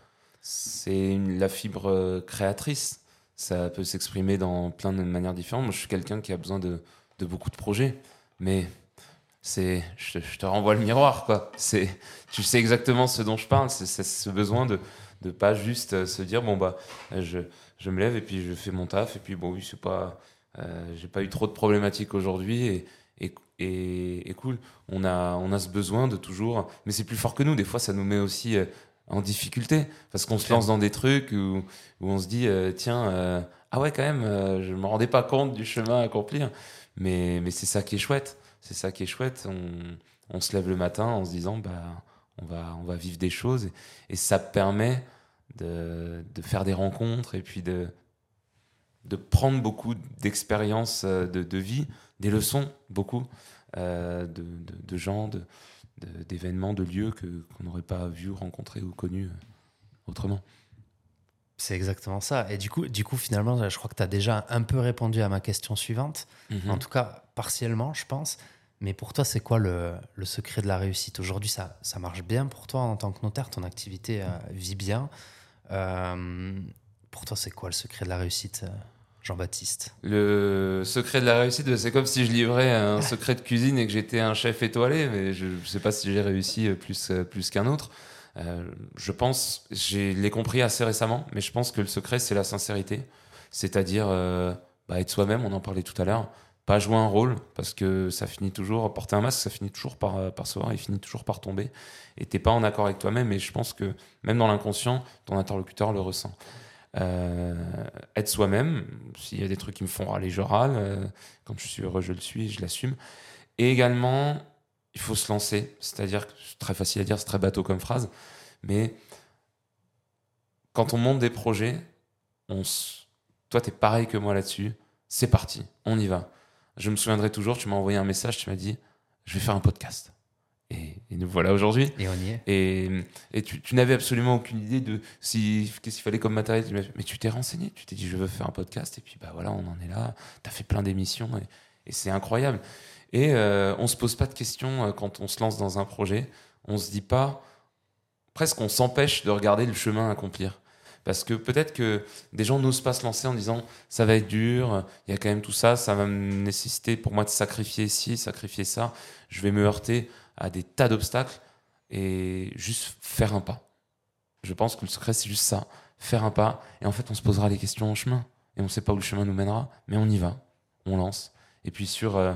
c'est la fibre créatrice. Ça peut s'exprimer dans plein de manières différentes. Moi, je suis quelqu'un qui a besoin de, de beaucoup de projets, mais c'est, je, je te renvoie le miroir, quoi. C'est, tu sais exactement ce dont je parle. C'est, ce besoin de de pas juste euh, se dire bon bah je, je me lève et puis je fais mon taf et puis bon oui c'est pas euh, j'ai pas eu trop de problématiques aujourd'hui et, et, et, et cool on a on a ce besoin de toujours mais c'est plus fort que nous des fois ça nous met aussi euh, en difficulté parce qu'on se lance dans des trucs où, où on se dit euh, tiens euh, ah ouais quand même euh, je me rendais pas compte du chemin à accomplir mais mais c'est ça qui est chouette. C'est ça qui est chouette. On, se lève le matin en se disant bah on va on va vivre des choses. Et, ça permet de, de faire des rencontres et puis de de prendre beaucoup d'expériences euh, de, vie des leçons beaucoup euh, de, de, gens d'événements, de, lieux qu'on n'aurait pas vu, rencontré ou connu euh, autrement. C'est exactement ça. Et du coup, du coup finalement, je crois que tu as déjà un peu répondu à ma question suivante. Mhm. En tout cas, partiellement, je pense. Mais pour toi, c'est quoi le, le secret de la réussite? Aujourd'hui, ça, ça marche bien pour toi en tant que notaire, ton activité euh, vit bien. Euh, pour toi, c'est quoi le secret de la réussite, euh, Jean-Baptiste? Le secret de la réussite, c'est comme si je livrais un secret de cuisine et que j'étais un chef étoilé, mais je ne sais pas si j'ai réussi plus, plus qu'un autre. Euh, je pense, je l'ai compris assez récemment, mais je pense que le secret, c'est la sincérité. C'est-à-dire euh, bah, être soi-même, on en parlait tout à l'heure. Pas jouer un rôle, parce que ça finit toujours, porter un masque, ça finit toujours par, euh, par se voir, il finit toujours par tomber. Et t'es pas en accord avec toi-même, et je pense que même dans l'inconscient, ton interlocuteur le ressent. Être soi-même, s'il y a des trucs qui me font râler, je râle. Quand je suis heureux, je le suis, je l'assume. Et également, il faut se lancer. C'est-à-dire que c'est très facile à dire, c'est très bateau comme phrase, mais quand on monte des projets, on s- toi, tu es pareil que moi là-dessus. C'est parti, on y va. Je me souviendrai toujours, tu m'as envoyé un message, tu m'as dit, je vais faire un podcast. Et, et nous voilà aujourd'hui. Et on y est. Et, et tu, tu n'avais absolument aucune idée de si, qu'est-ce qu'il fallait comme matériel. Mais tu t'es renseigné, tu t'es dit je veux faire un podcast, et puis bah voilà, on en est là. Tu as fait plein d'émissions, et, et c'est incroyable. Et euh, on se pose pas de questions euh, quand on se lance dans un projet. On se dit pas, presque on s'empêche de regarder le chemin à accomplir. Parce que peut-être que des gens n'osent pas se lancer en disant ça va être dur, il y a quand même tout ça, ça va me nécessiter pour moi de sacrifier ci, sacrifier ça, je vais me heurter à des tas d'obstacles et juste faire un pas. Je pense que le secret, c'est juste ça, faire un pas. Et en fait, on se posera les questions en chemin. Et on ne sait pas où le chemin nous mènera, mais on y va, on lance. Et puis sur euh,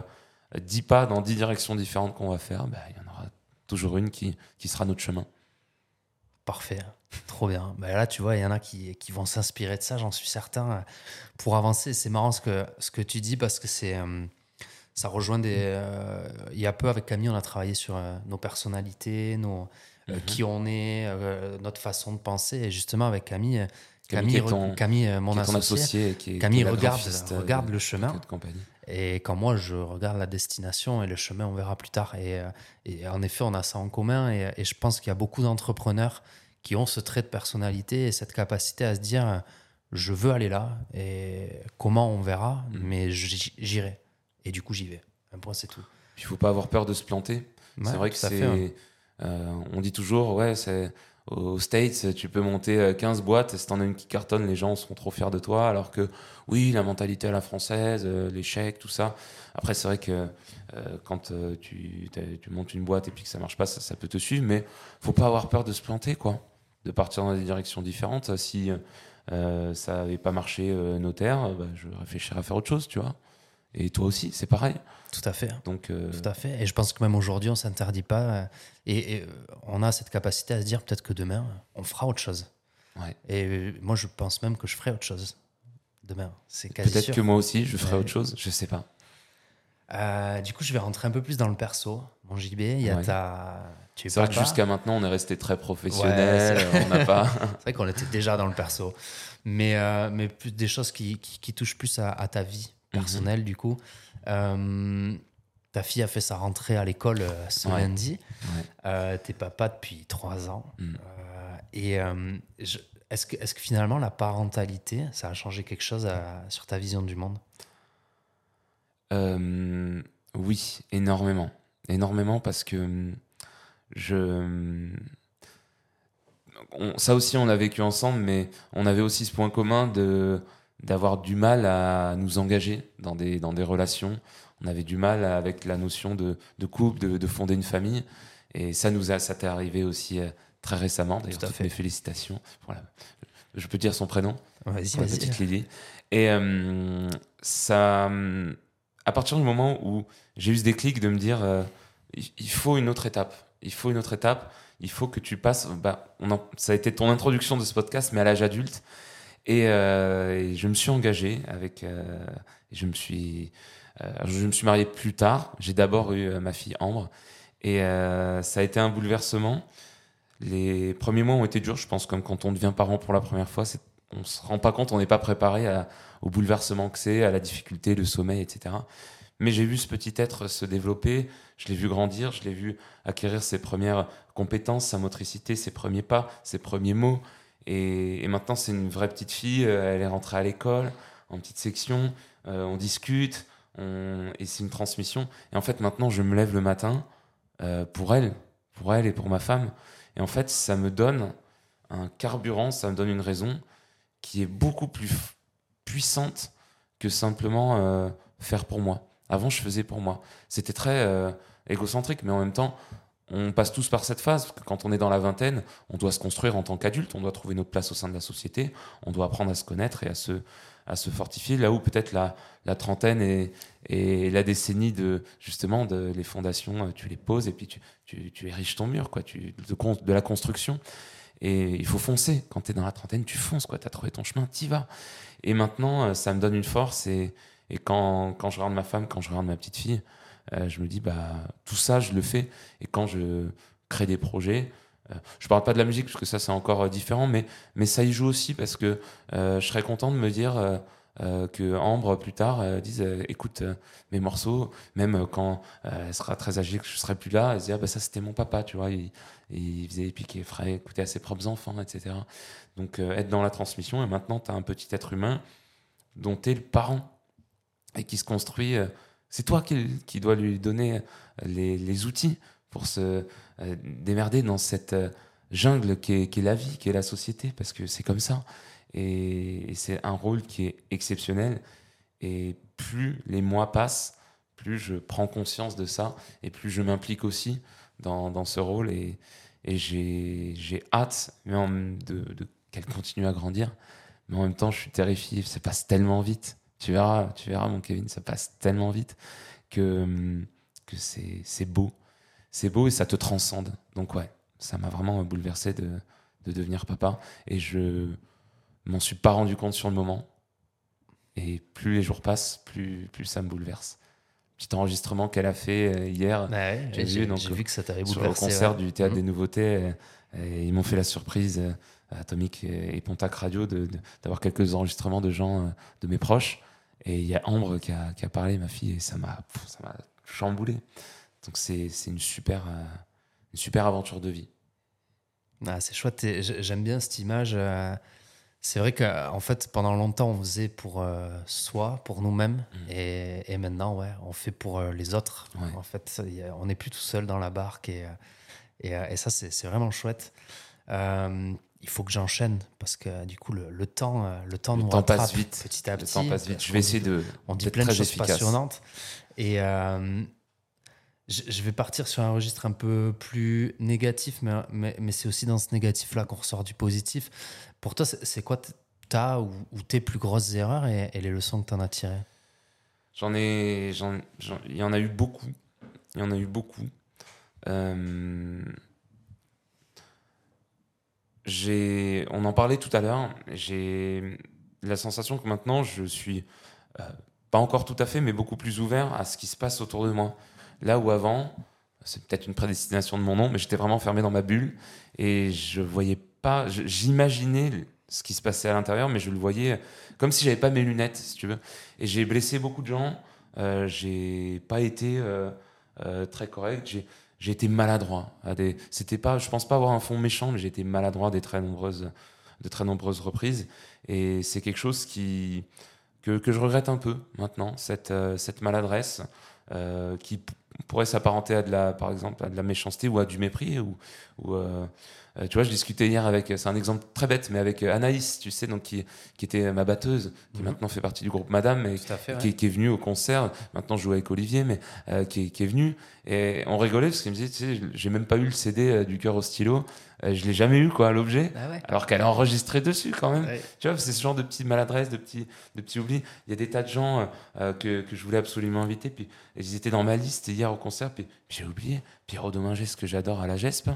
10 pas dans 10 directions différentes qu'on va faire, bah, il y en aura toujours une qui, qui sera notre chemin. Parfait, trop bien. Bah là, tu vois, il y en a qui, qui vont s'inspirer de ça, j'en suis certain, euh, pour avancer. C'est marrant ce que, ce que tu dis parce que c'est, euh, ça rejoint des. euh, il y a peu avec Camille, on a travaillé sur euh, nos personnalités, nos, euh, Mhm. qui on est, notre façon de penser. Et justement, avec Camille, Camille, Camille, ton- mon associé, associé, qui est, Camille qui est la regarde, le chemin. Et quand moi, je regarde la destination et le chemin, on verra plus tard. Et, euh, et en effet, on a ça en commun. Et, et je pense qu'il y a beaucoup d'entrepreneurs qui ont ce trait de personnalité et cette capacité à se dire euh, je veux aller là. Et comment on verra, Mhm. mais j'irai. Et du coup, j'y vais. Un point, c'est tout. Il faut pas avoir peur de se planter. Ouais, c'est vrai que c'est. hein. euh, on dit toujours, ouais, c'est. Aux States, tu peux monter euh, 15 boîtes, et si t'en as une qui cartonne, les gens seront trop fiers de toi. Alors que, oui, la mentalité à la française, euh, l'échec, tout ça. Après, c'est vrai que euh, quand euh, tu, montes une boîte et puis que ça marche pas, ça, peut te suivre. Mais faut pas avoir peur de se planter, quoi. De partir dans des directions différentes. Si euh, ça n'avait pas marché euh, notaire, euh, bah, je réfléchirais à faire autre chose, tu vois. Et toi aussi, c'est pareil. Tout à fait. Donc, euh, Tout à fait. Et je pense que même aujourd'hui, on s'interdit pas. euh, Et, et, euh, on a cette capacité à se dire peut-être que demain, on fera autre chose. Ouais. Et moi, je pense même que je ferai autre chose demain. C'est Peut-être que moi aussi, je ferai Ouais. autre chose, je sais pas. Euh, du coup, je vais rentrer un peu plus dans le perso. Mon JB, il y a Ouais. ta. C'est vrai que jusqu'à maintenant, on est resté très professionnel, Ouais, on n'a pas. C'est vrai qu'on était déjà dans le perso. Mais, euh, mais plus des choses qui, qui, qui touchent plus à, à ta vie Mhm. personnelle, du coup. Euh, ta fille a fait sa rentrée à l'école euh, ce Ouais. lundi. Ouais. Euh, T'es papa depuis trois ans. Mm. Et est-ce que, est que finalement, la parentalité, ça a changé quelque chose à- sur ta vision du monde? Oui, énormément. Énormément parce que hum, je. hum, ça aussi, on l'a vécu ensemble, mais on avait aussi ce point commun de d'avoir du mal à nous engager dans des, dans des relations. On avait du mal avec la notion de, de couple, de, de fonder une famille. Et ça nous a, ça t'est arrivé aussi euh, très récemment. D'ailleurs, toutes fait. mes félicitations. Voilà. Je peux dire son prénom Vas-y, vas-y. petite Lily. Et euh, ça, euh, à partir du moment où j'ai eu ce déclic de me dire, euh, il, il faut une autre étape. Il faut une autre étape. Il faut que tu passes. Bah, on en- ça a été ton introduction de ce podcast, mais à l'âge adulte. Et, euh, et je me suis engagé avec. euh, je me suis. euh, je me suis marié plus tard. J'ai d'abord eu ma fille Ambre. Et ça a été un bouleversement. Les premiers mois ont été durs, je pense, comme quand on devient parent pour la première fois. c'est- On se rend pas compte, on n'est pas préparé au bouleversement que c'est, à la difficulté, le sommeil, etc. Mais j'ai vu ce petit être se développer, je l'ai vu grandir, je l'ai vu acquérir ses premières compétences, sa motricité, ses premiers pas, ses premiers mots. Et, maintenant, c'est une vraie petite fille, euh, elle est rentrée à l'école, en petite section, euh, on discute, et c'est une transmission. Et en fait, maintenant, je me lève le matin euh, pour elle, pour elle et pour ma femme. Et en fait, ça me donne un carburant, ça me donne une raison qui est beaucoup plus puissante que simplement faire pour moi. Avant, je faisais pour moi. C'était très égocentrique, mais en même temps, on passe tous par cette phase. Quand on est dans la vingtaine, on doit se construire en tant qu'adulte, on doit trouver notre place au sein de la société, on doit apprendre à se connaître et à se, à se fortifier. Là où peut-être la, la trentaine et, et la décennie de justement de les fondations, euh, tu les poses et puis tu, tu, tu ériges ton mur, quoi, tu, de, de la construction. Et il faut foncer. Quand tu es dans la trentaine, tu fonces, quoi. Tu as trouvé ton chemin, tu vas. Et maintenant, euh, ça me donne une force. Et, et quand, quand je regarde ma femme, quand je regarde ma petite fille, je me dis, bah, tout ça, je le fais. Et quand je crée des projets, euh, je parle pas de la musique, parce que ça, c'est encore euh, différent, mais, mais ça y joue aussi, parce que euh, je serais content de me dire euh, euh, que Ambre, plus tard, euh, dise, euh, écoute, euh, mes morceaux, même euh, quand euh, elle sera très âgée, que je serai plus là, elle se dit, ah, bah, ça, c'était mon papa, tu vois. Il, faisait les piquets frais, écouter à ses propres enfants, etc. Donc, euh, être dans la transmission, et maintenant, tu as un petit être humain dont tu es le parent et qui se construit. Euh, c'est toi qui, qui dois lui donner les, les outils pour se euh, démerder dans cette euh, jungle qui est, la vie, qui est la société, parce que c'est comme ça. Et, c'est un rôle qui est exceptionnel. Et plus les mois passent, plus je prends conscience de ça, et plus je m'implique aussi dans, ce rôle. Et, et j'ai hâte en- de, de qu'elle continue à grandir. Mais en même temps, je suis terrifié. Ça passe tellement vite Tu verras, tu verras, mon Kevin, ça passe tellement vite que, que c'est beau. C'est beau et ça te transcende. Donc, ouais, ça m'a vraiment bouleversé de, de devenir papa. Et je m'en suis pas rendu compte sur le moment. Et plus les jours passent, plus, plus ça me bouleverse. Petit enregistrement qu'elle a fait euh, hier Ouais, J'ai vu, donc, vu que ça t'avait sur le bouleversé. concert ouais. du Théâtre des Nouveautés. euh, et ils m'ont fait la surprise, euh, Atomic et, Pontac Radio, de- de- d'avoir quelques enregistrements de gens, euh, de mes proches. Et il y a Ambre qui a, qui a parlé, ma fille, et ça m'a pff, ça m'a chamboulé. Donc c'est c'est une super, euh, une super aventure de vie. Ah, c'est chouette. J'aime bien cette image. euh, C'est vrai qu'en fait, pendant longtemps, on faisait pour euh, soi, pour nous-mêmes. Mm. Et, et maintenant, ouais, on fait pour euh, les autres. Ouais. En fait, on n'est plus tout seul dans la barque. Et, euh, et, euh, et ça, c'est c'est vraiment chouette. Euh, il faut que j'enchaîne parce que du coup, le, le temps, euh, le temps Le nous temps passe vite. petit à Le petit. temps passe vite. parce Je vais dit- essayer de on dit plein de choses efficace. passionnantes. Et euh, je je vais partir sur un registre un peu plus négatif, mais, mais, mais c'est aussi dans ce négatif-là qu'on ressort du positif. Pour toi, c'est quoi ta ou, ou tes plus grosses erreurs et, et les leçons que tu en as tirées? J'en ai, j'en- il y en a eu beaucoup. Il y en a eu beaucoup. Euh, on en parlait tout à l'heure. J'ai la sensation que maintenant je suis euh, pas encore tout à fait, mais beaucoup plus ouvert à ce qui se passe autour de moi. Là où avant, c'est peut-être une prédestination de mon nom, mais j'étais vraiment fermé dans ma bulle et je voyais pas. J'imaginais ce qui se passait à l'intérieur, mais je le voyais comme si j'avais pas mes lunettes, si tu veux. Et j'ai blessé beaucoup de gens. Euh, j'ai pas été euh, euh, très correct. J'ai j'ai été maladroit. À des, c'était pas, je pense pas avoir un fond méchant, mais j'ai été maladroit des très nombreuses, de très nombreuses reprises. Et c'est quelque chose que, que je regrette un peu maintenant, cette euh, cette maladresse euh, qui pourrait s'apparenter à de la, par exemple, à de la méchanceté ou à du mépris ou euh, euh, tu vois, je discutais hier avec, c'est un exemple très bête, mais avec euh, Anaïs, tu sais, donc qui, qui était ma batteuse, qui Mhm. maintenant fait partie du groupe Madame, fait. qui, est- qui est venu au concert. Maintenant, je joue avec Olivier, mais euh, qui, est, qui est venu. Et on rigolait parce qu'il me disait, tu sais, j'ai même pas eu le CD du cœur au stylo. Euh, je l'ai jamais eu, quoi, l'objet. Ah ouais. Alors qu'elle a enregistré dessus, quand même. Ouais. Tu vois, c'est ce genre de petites maladresses, de petits, de petits oublis. Il y a des tas de gens que, que je voulais absolument inviter, puis ils étaient dans ma liste hier au concert, puis, puis j'ai oublié. Pierrot Dominguez, ce que j'adore à la GESP,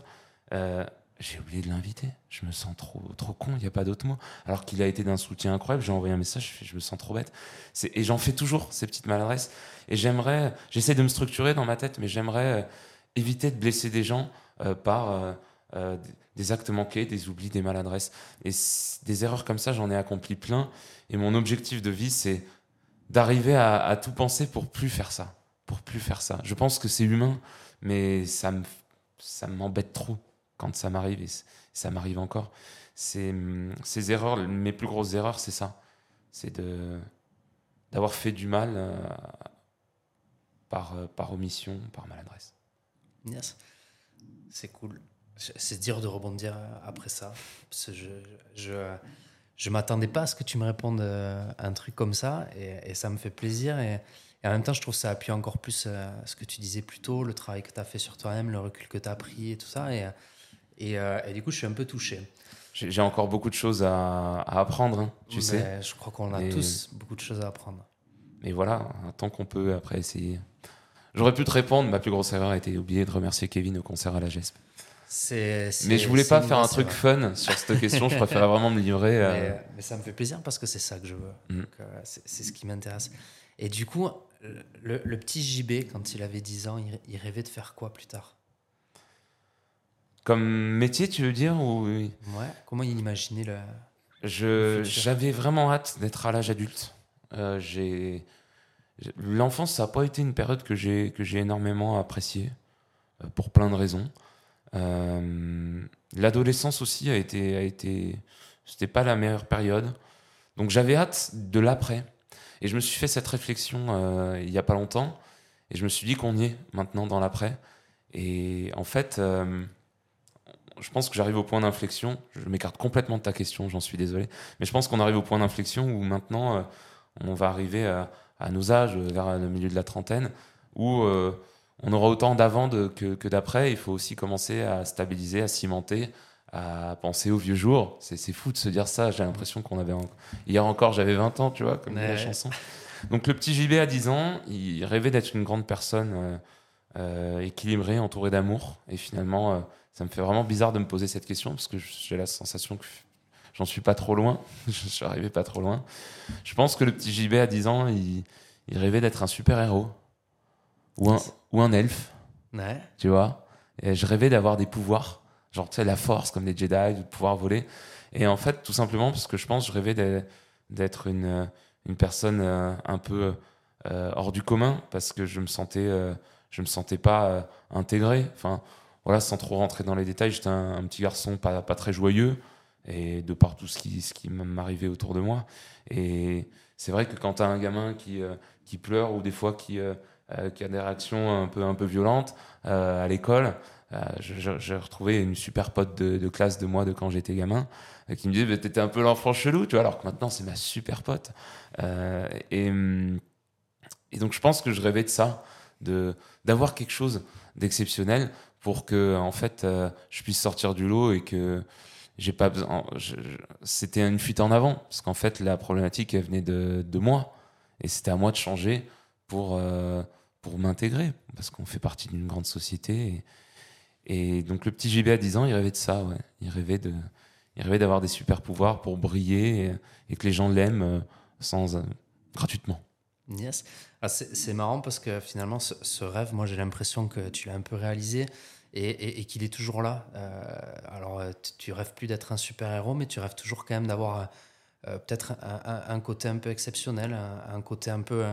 euh, j'ai oublié de l'inviter. Je me sens trop, trop con, il n'y a pas d'autre mot. Alors qu'il a été d'un soutien incroyable, j'ai envoyé un message, je, me sens trop bête. Et j'en fais toujours, ces petites maladresses. Et j'aimerais, j'essaie de me structurer dans ma tête, mais j'aimerais euh, éviter de blesser des gens euh, par euh, des actes manqués, des oublis, des maladresses. Et des erreurs comme ça, j'en ai accompli plein. Et mon objectif de vie, c'est d'arriver à, à tout penser pour plus faire ça. Pour plus faire ça. Je pense que c'est humain, mais ça me, ça m'embête trop quand ça m'arrive et ça m'arrive encore. C'est hum, ces erreurs, mes plus grosses erreurs, c'est ça. C'est de d'avoir fait du mal euh, par, euh, par omission, par maladresse. Yes. C'est cool. C'est dur de rebondir après ça. Je je, je m'attendais pas à ce que tu me répondes euh, un truc comme ça. Et, ça me fait plaisir. Et, en même temps, je trouve que ça appuie encore plus ce que tu disais plus tôt, le travail que tu as fait sur toi-même, le recul que tu as pris et tout ça. Et, et, euh, et du coup, je suis un peu touché. J'ai encore beaucoup de choses à, à apprendre, hein, tu Mais sais. Je crois qu'on a Et- tous beaucoup de choses à apprendre. Mais voilà, tant qu'on peut après essayer. J'aurais pu te répondre, ma plus grosse erreur a été oublier de remercier Kevin au concert à la GESP. Mais je voulais pas faire un truc fun sur cette question, je préférais vraiment me livrer. euh, Mais, mais ça me fait plaisir parce que c'est ça que je veux. Mm. Euh, c'est ce qui m'intéresse. Et du coup, le, le petit JB, quand il avait 10 ans, il, il rêvait de faire quoi plus tard? Comme métier, tu veux dire ou... Ouais. Comment il imaginait le. Je, j'avais vraiment hâte d'être à l'âge adulte. Euh, j'ai, l'enfance, ça n'a pas été une période que j'ai, que j'ai énormément appréciée, euh, pour plein de raisons. Euh, l'adolescence aussi a été, a été, c'était pas la meilleure période. Donc j'avais hâte de l'après. Et je me suis fait cette réflexion euh, il y a pas longtemps. Et je me suis dit qu'on y est maintenant dans l'après. Et en fait, euh, je pense que j'arrive au point d'inflexion. Je m'écarte complètement de ta question, j'en suis désolé. Mais je pense qu'on arrive au point d'inflexion où maintenant, euh, on va arriver à, à nos âges, euh, vers le milieu de la trentaine, où euh, on aura autant d'avant que, que d'après. Il faut aussi commencer à stabiliser, à cimenter, à penser aux vieux jours. C'est fou de se dire ça. J'ai l'impression qu'on avait. en- Hier encore, j'avais 20 ans, tu vois, comme dit la Ouais. chanson. Donc le petit JB à 10 ans, il rêvait d'être une grande personne euh, équilibrée, entourée d'amour. Et finalement, ça me fait vraiment bizarre de me poser cette question parce que j'ai la sensation que j'en suis pas trop loin. Je suis arrivé pas trop loin. Je pense que le petit JB à 10 ans, il, il rêvait d'être un super-héros ou un, ou un elfe Ouais. tu vois? Et je rêvais d'avoir des pouvoirs, genre tu sais la force comme les Jedi, de pouvoir voler. Et en fait, tout simplement parce que je pense, je rêvais d'être- une une personne euh, un peu euh, hors du commun parce que je me sentais euh, je me sentais pas intégré. Enfin voilà, sans trop rentrer dans les détails, j'étais un, petit garçon pas pas très joyeux et de par tout ce qui ce qui m'arrivait autour de moi. Et c'est vrai que quand tu as un gamin qui euh, qui pleure ou des fois qui euh, euh, qui a des réactions un peu un peu violentes à l'école. J'ai retrouvé une super pote de, classe de moi de quand j'étais gamin qui me disait bah, T'étais un peu l'enfant chelou, tu vois, alors que maintenant c'est ma super pote. Et, et donc je pense que je rêvais de ça, de d'avoir quelque chose d'exceptionnel pour que en fait euh, je puisse sortir du lot et que j'ai pas besoin. C'était une fuite en avant parce qu'en fait la problématique venait de, de moi. Et c'était à moi de changer pour euh, m'intégrer parce qu'on fait partie d'une grande société. Et, donc le petit JB à 10 ans il rêvait de ça il rêvait d'avoir des super pouvoirs pour briller et, que les gens l'aiment euh, sans gratuitement Yes. Ah, c'est marrant parce que finalement, ce, ce rêve, moi j'ai l'impression que tu l'as un peu réalisé et, et- et qu'il est toujours là. Euh, alors, euh, tu, rêves plus d'être un super-héros, mais tu rêves toujours quand même d'avoir euh, peut-être un, un- un côté un peu exceptionnel, un, un côté un peu,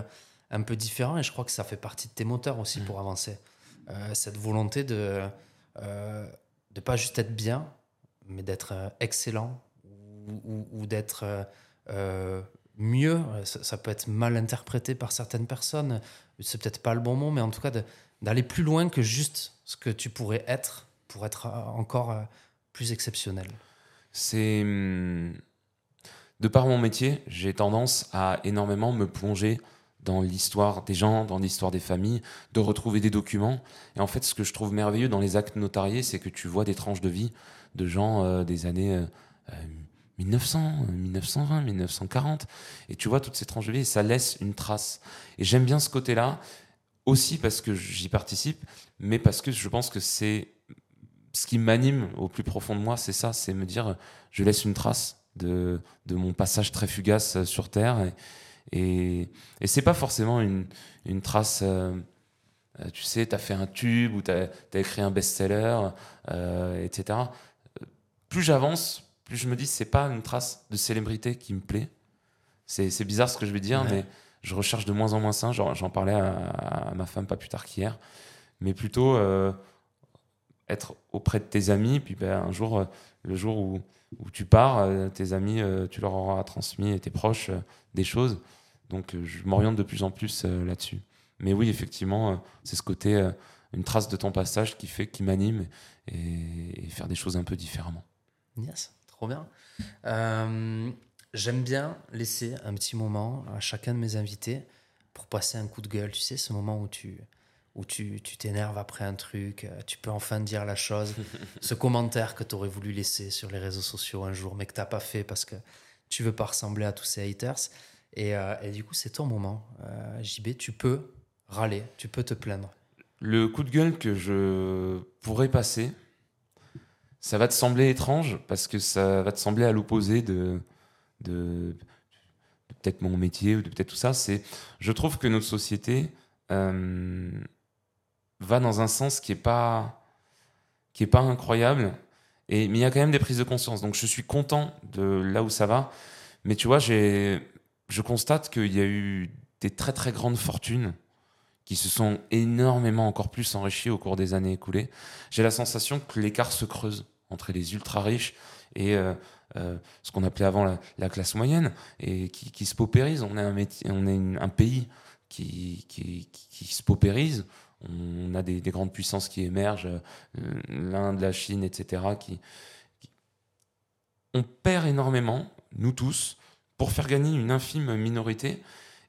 un peu différent. Et je crois que ça fait partie de tes moteurs aussi pour avancer. Euh, cette volonté de ne pas juste être bien, mais d'être excellent ou, ou- ou d'être mieux. Euh, Ça, peut être mal interprété par certaines personnes. C'est peut-être pas le bon mot, mais en tout cas d'aller plus loin que juste ce que tu pourrais être pour être euh, encore euh, plus exceptionnel. c'est hum, de par mon métier j'ai tendance à énormément me plonger dans l'histoire des gens, dans l'histoire des familles, de retrouver des documents. Et en fait, ce que je trouve merveilleux dans les actes notariés, c'est que tu vois des tranches de vie de gens des années 1900, euh, 1920, 1940. Et tu vois toutes ces vie et ça laisse une trace. Et j'aime bien ce côté-là, aussi parce que j'y participe, mais parce que je pense que c'est ce qui m'anime au plus profond de moi, c'est ça, c'est me dire, je laisse une trace de, mon passage très fugace sur Terre. Et, et, et c'est pas forcément une, une trace, euh, euh, tu sais, tu as fait un tube ou tu as, écrit un best-seller, euh, etc. Plus j'avance, plus je me dis, c'est pas une trace de célébrité qui me plaît. C'est c'est bizarre ce que je vais dire, Ouais. mais je recherche de moins en moins ça. J'en parlais à, à ma femme pas plus tard qu'hier. Mais plutôt euh, être auprès de tes amis, puis ben, un jour, euh, le jour où, où tu pars, euh, tes amis, tu leur auras transmis et tes proches des choses. Donc je m'oriente de plus en plus là-dessus. Mais oui, effectivement, c'est ce côté, une trace de ton passage qui fait, qui m'anime et, et faire des choses un peu différemment. Yes, trop bien. Euh, J'aime bien laisser un petit moment à chacun de mes invités pour passer un coup de gueule. Tu sais, ce moment où tu où tu tu t'énerves après un truc, euh, tu peux enfin dire la chose, ce commentaire que tu aurais voulu laisser sur les réseaux sociaux un jour, mais que tu n'as pas fait parce que tu veux pas ressembler à tous ces haters. Et, euh, et du coup, c'est ton moment. Euh, JB, tu peux râler, tu peux te plaindre. Le coup de gueule que je pourrais passer, ça va te sembler étrange parce que ça va te sembler à l'opposé de, peut-être mon métier ou de peut-être tout ça. C'est, je trouve que notre société euh, va dans un sens qui est pas, qui est pas incroyable. Et, mais il y a quand même des prises de conscience. Donc je suis content de là où ça va. Mais tu vois, j'ai, je constate qu'il y a eu des très très grandes fortunes qui se sont énormément encore plus enrichis au cours des années écoulées. J'ai la sensation que l'écart se creuse entre les ultra riches et euh, euh, ce qu'on appelait avant la, la classe moyenne et qui, se paupérise. On est un, on est un pays qui, qui, se paupérise. On a des, des grandes puissances qui émergent, euh, l'Inde, la Chine, etc. Qui- On perd énormément, nous tous, pour faire gagner une infime minorité.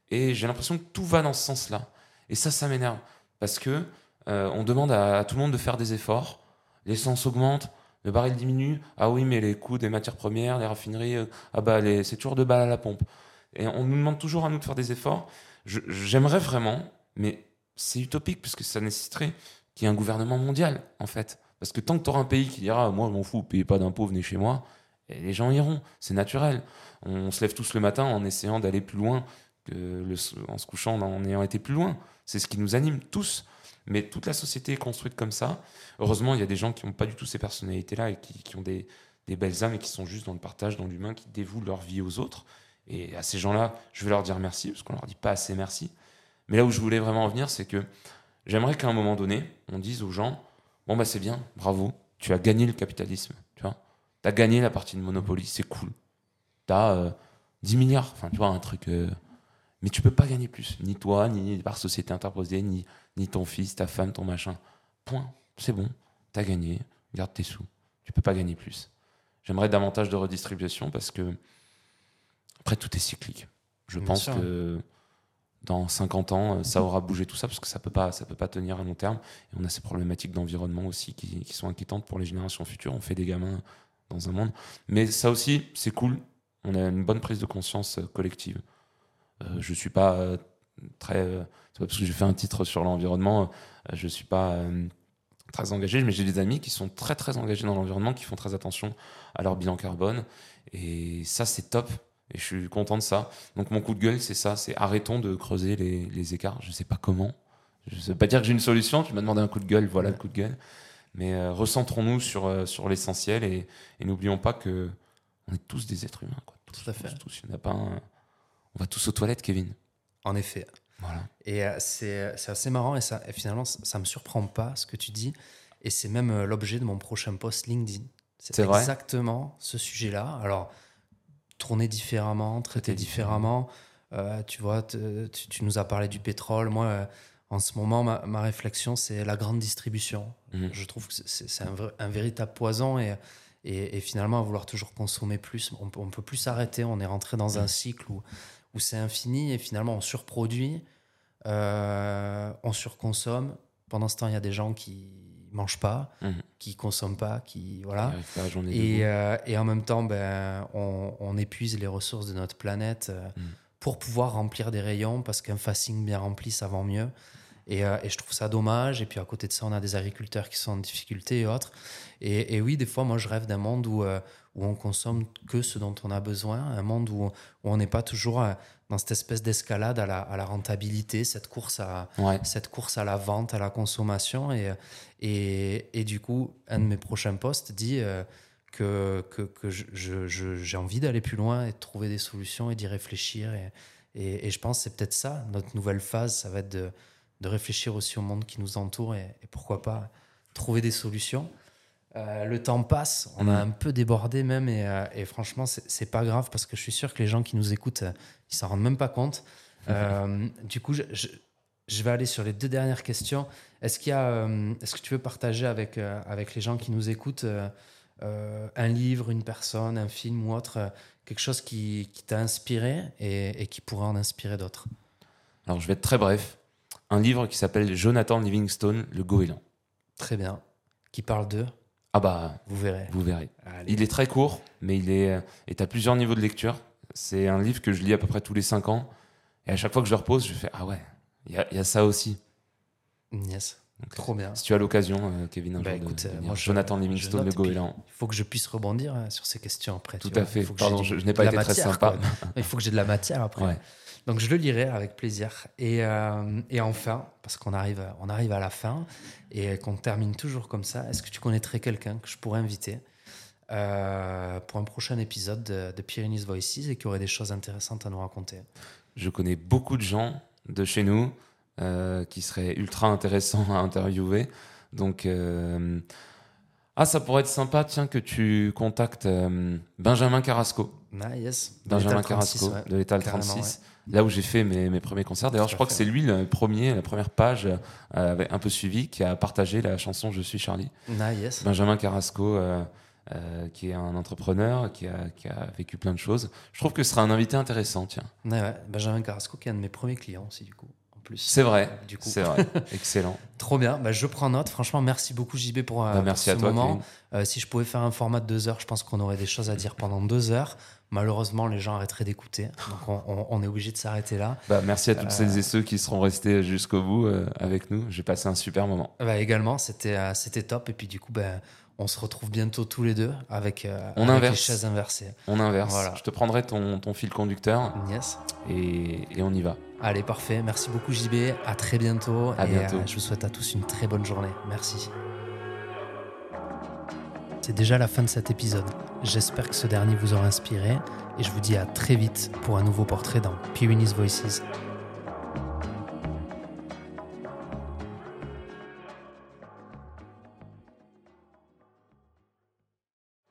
Et j'ai l'impression que tout va dans ce sens-là. Et ça, ça m'énerve. Parce que euh, on demande à, tout le monde de faire des efforts. L'essence augmente, Le baril diminue. Ah oui, mais les coûts des matières premières, les raffineries, euh, ah bah c'est toujours deux balles à la pompe. Et on nous demande toujours à nous de faire des efforts. J'aimerais vraiment, mais c'est utopique parce que ça nécessiterait qu'il y ait un gouvernement mondial, en fait. Parce que tant que tu auras un pays qui dira Moi, je m'en fous, payez pas d'impôts, venez chez moi, et les gens iront. C'est naturel. On se lève tous le matin en essayant d'aller plus loin, en se couchant en ayant été plus loin. C'est ce qui nous anime tous. Mais toute la société est construite comme ça. Heureusement, il y a des gens qui n'ont pas du tout ces personnalités-là et qui, ont des, belles âmes et qui sont juste dans le partage, dans l'humain, qui dévouent leur vie aux autres. Et à ces gens-là, je vais leur dire merci, parce qu'on leur dit pas assez merci. Mais là où je voulais vraiment en venir, c'est que j'aimerais qu'à un moment donné, on dise aux gens Bon, bah c'est bien, bravo, tu as gagné le capitalisme. Tu vois, tu as gagné la partie de Monopoly, c'est cool. Tu as 10 milliards, enfin, tu vois, un truc. euh, mais tu peux pas gagner plus. Ni toi, ni par société interposée, ni, ni ton fils, ta femme, ton machin. Point. C'est bon. Tu as gagné. Garde tes sous. Tu peux pas gagner plus. J'aimerais davantage de redistribution parce que, après, tout est cyclique. Je Bien pense sûr. que dans 50 ans, ça aura bougé tout ça parce que ça peut pas, ça peut pas tenir à long terme. Et on a ces problématiques d'environnement aussi qui, qui sont inquiétantes pour les générations futures. On fait des gamins dans un monde. Mais ça aussi, c'est cool. On a une bonne prise de conscience euh, collective. Euh, je suis pas euh, très. euh, c'est pas parce que j'ai fait un titre sur l'environnement, je suis pas très engagé, mais j'ai des amis qui sont très très engagés dans l'environnement, qui font très attention à leur bilan carbone. Et ça, c'est top. Et je suis content de ça. Donc mon coup de gueule, c'est ça, c'est arrêtons de creuser les, les écarts. Je sais pas comment. Je ne veux pas dire que j'ai une solution. Tu m'as demandé un coup de gueule, voilà Ouais. le coup de gueule. Mais euh, recentrons-nous sur, euh, sur l'essentiel et, et n'oublions pas que on est tous des êtres humains. Quoi. Tous, Tout à fait. tous, tous. Il y en a pas un- On va tous aux toilettes, Kevin. En effet. Voilà. Et euh, c'est c'est assez marrant et, ça, et finalement, ça, ça me surprend pas ce que tu dis. Et c'est même euh, l'objet de mon prochain post LinkedIn. C'est vrai exactement ce sujet-là. Alors, tourner différemment, traiter différemment. Euh, tu vois, te- tu, tu nous as parlé du pétrole. Moi, euh, en ce moment, ma, ma réflexion, c'est la grande distribution. Mhm. Je trouve que c'est un, véritable poison et, et, et finalement, à vouloir toujours consommer plus, on ne peut plus s'arrêter. On est rentré dans un cycle où, où c'est infini et finalement, on surproduit, euh, on surconsomme. Pendant ce temps, il y a des gens qui mangent pas, Mhm. qui consomment pas, qui Il voilà. Et, euh, et en même temps, ben, on, on épuise les ressources de notre planète euh, Mm. pour pouvoir remplir des rayons parce qu'un facing bien rempli, ça vend mieux. Et, euh, et je trouve ça dommage. Et puis à côté de ça, on a des agriculteurs qui sont en difficulté et autres. Et, et oui, des fois, moi, je rêve d'un monde où, euh, où on consomme que ce dont on a besoin, un monde où, où on n'est pas toujours dans cette espèce d'escalade à la, à la rentabilité, cette course à, Ouais. cette course à la vente, à la consommation. Et, et, et du coup, un de mes prochains posts dit euh, que, j'ai envie d'aller plus loin et de trouver des solutions et d'y réfléchir. Et, et, et je pense que c'est peut-être ça, notre nouvelle phase, ça va être de, de réfléchir aussi au monde qui nous entoure et, et pourquoi pas trouver des solutions. Euh, le temps passe, on a Mm. un peu débordé même et, euh, et franchement c'est pas grave parce que je suis sûr que les gens qui nous écoutent euh, ils s'en rendent même pas compte. Euh, du coup je, je, je vais aller sur les deux dernières questions. Est-ce qu'il y a, est-ce que tu veux partager avec avec les gens qui nous écoutent un livre, une personne, un film ou autre, quelque chose qui, qui t'a inspiré et, et qui pourrait en inspirer d'autres? Alors je vais être très bref. Un livre qui s'appelle Jonathan Livingstone, Le Goéland. Très bien. Qui parle d'eux, Ah bah, vous verrez. vous verrez. Allez. Il est très court, mais il est, euh, est à plusieurs niveaux de lecture. C'est un livre que je lis à peu près tous les cinq ans. Et à chaque fois que je le repose, je fais Ah ouais, il y a, il y a ça aussi. Yes. Donc, Trop bien. Si tu as l'occasion, euh, Kevin, un Bah, jour écoute, de euh, lire moi, je- Jonathan Livingstone, Le et Goéland. Il faut que je puisse rebondir euh, sur ces questions après. Tout vois. à fait. Pardon, je, n'ai pas été très sympa. Il faut que j'ai de la matière après. Ouais. Donc je le lirai avec plaisir. Et, euh, et enfin, parce qu'on arrive, on arrive à la fin et qu'on termine toujours comme ça, est-ce que tu connaîtrais quelqu'un que je pourrais inviter euh, pour un prochain épisode de, de Pyrenees Voices et qui aurait des choses intéressantes à nous raconter? Je connais beaucoup de gens de chez nous euh, qui seraient ultra intéressants à interviewer. Donc, ah, ça pourrait être sympa, tiens, que tu contactes euh, Benjamin Carrasco. Ah, yes. Benjamin L'étal 36, Carrasco ouais. de l'étal Carrément, 36, là où j'ai fait mes, mes premiers concerts. D'ailleurs, je à crois que c'est lui le premier, la première page euh, un peu suivi, qui a partagé la chanson Je suis Charlie. Ah, yes. Benjamin Carrasco, euh, euh, qui est un entrepreneur, qui a, qui a vécu plein de choses. Je trouve que ce sera un invité intéressant, tiens. Ouais, ouais. Benjamin Carrasco, qui est un de mes premiers clients aussi, du coup, en plus. C'est vrai. Du coup. C'est vrai. Excellent. Trop bien. Bah, je prends note. Franchement, merci beaucoup JB pour, euh, Bah, merci pour à ce toi, moment. Euh, si je pouvais faire un format de deux heures, je pense qu'on aurait des choses à dire pendant deux heures. Malheureusement, les gens arrêteraient d'écouter. Donc, on, on- on est obligé de s'arrêter là. Bah, merci à toutes Euh, celles et ceux qui seront restés jusqu'au bout euh, avec nous. J'ai passé un super moment. Bah, également, c'était euh, c'était top. Et puis, du coup, ben, on se retrouve bientôt tous les deux avec, On avec les chaises inversées. On inverse. Voilà. Je te prendrai ton, ton fil conducteur Yes. et, et on y va. Allez, parfait. Merci beaucoup, JB. À très bientôt. À et bientôt. je vous souhaite à tous une très bonne journée. Merci. C'est déjà la fin de cet épisode. J'espère que ce dernier vous aura inspiré et je vous dis à très vite pour un nouveau portrait dans Pyrenees Voices.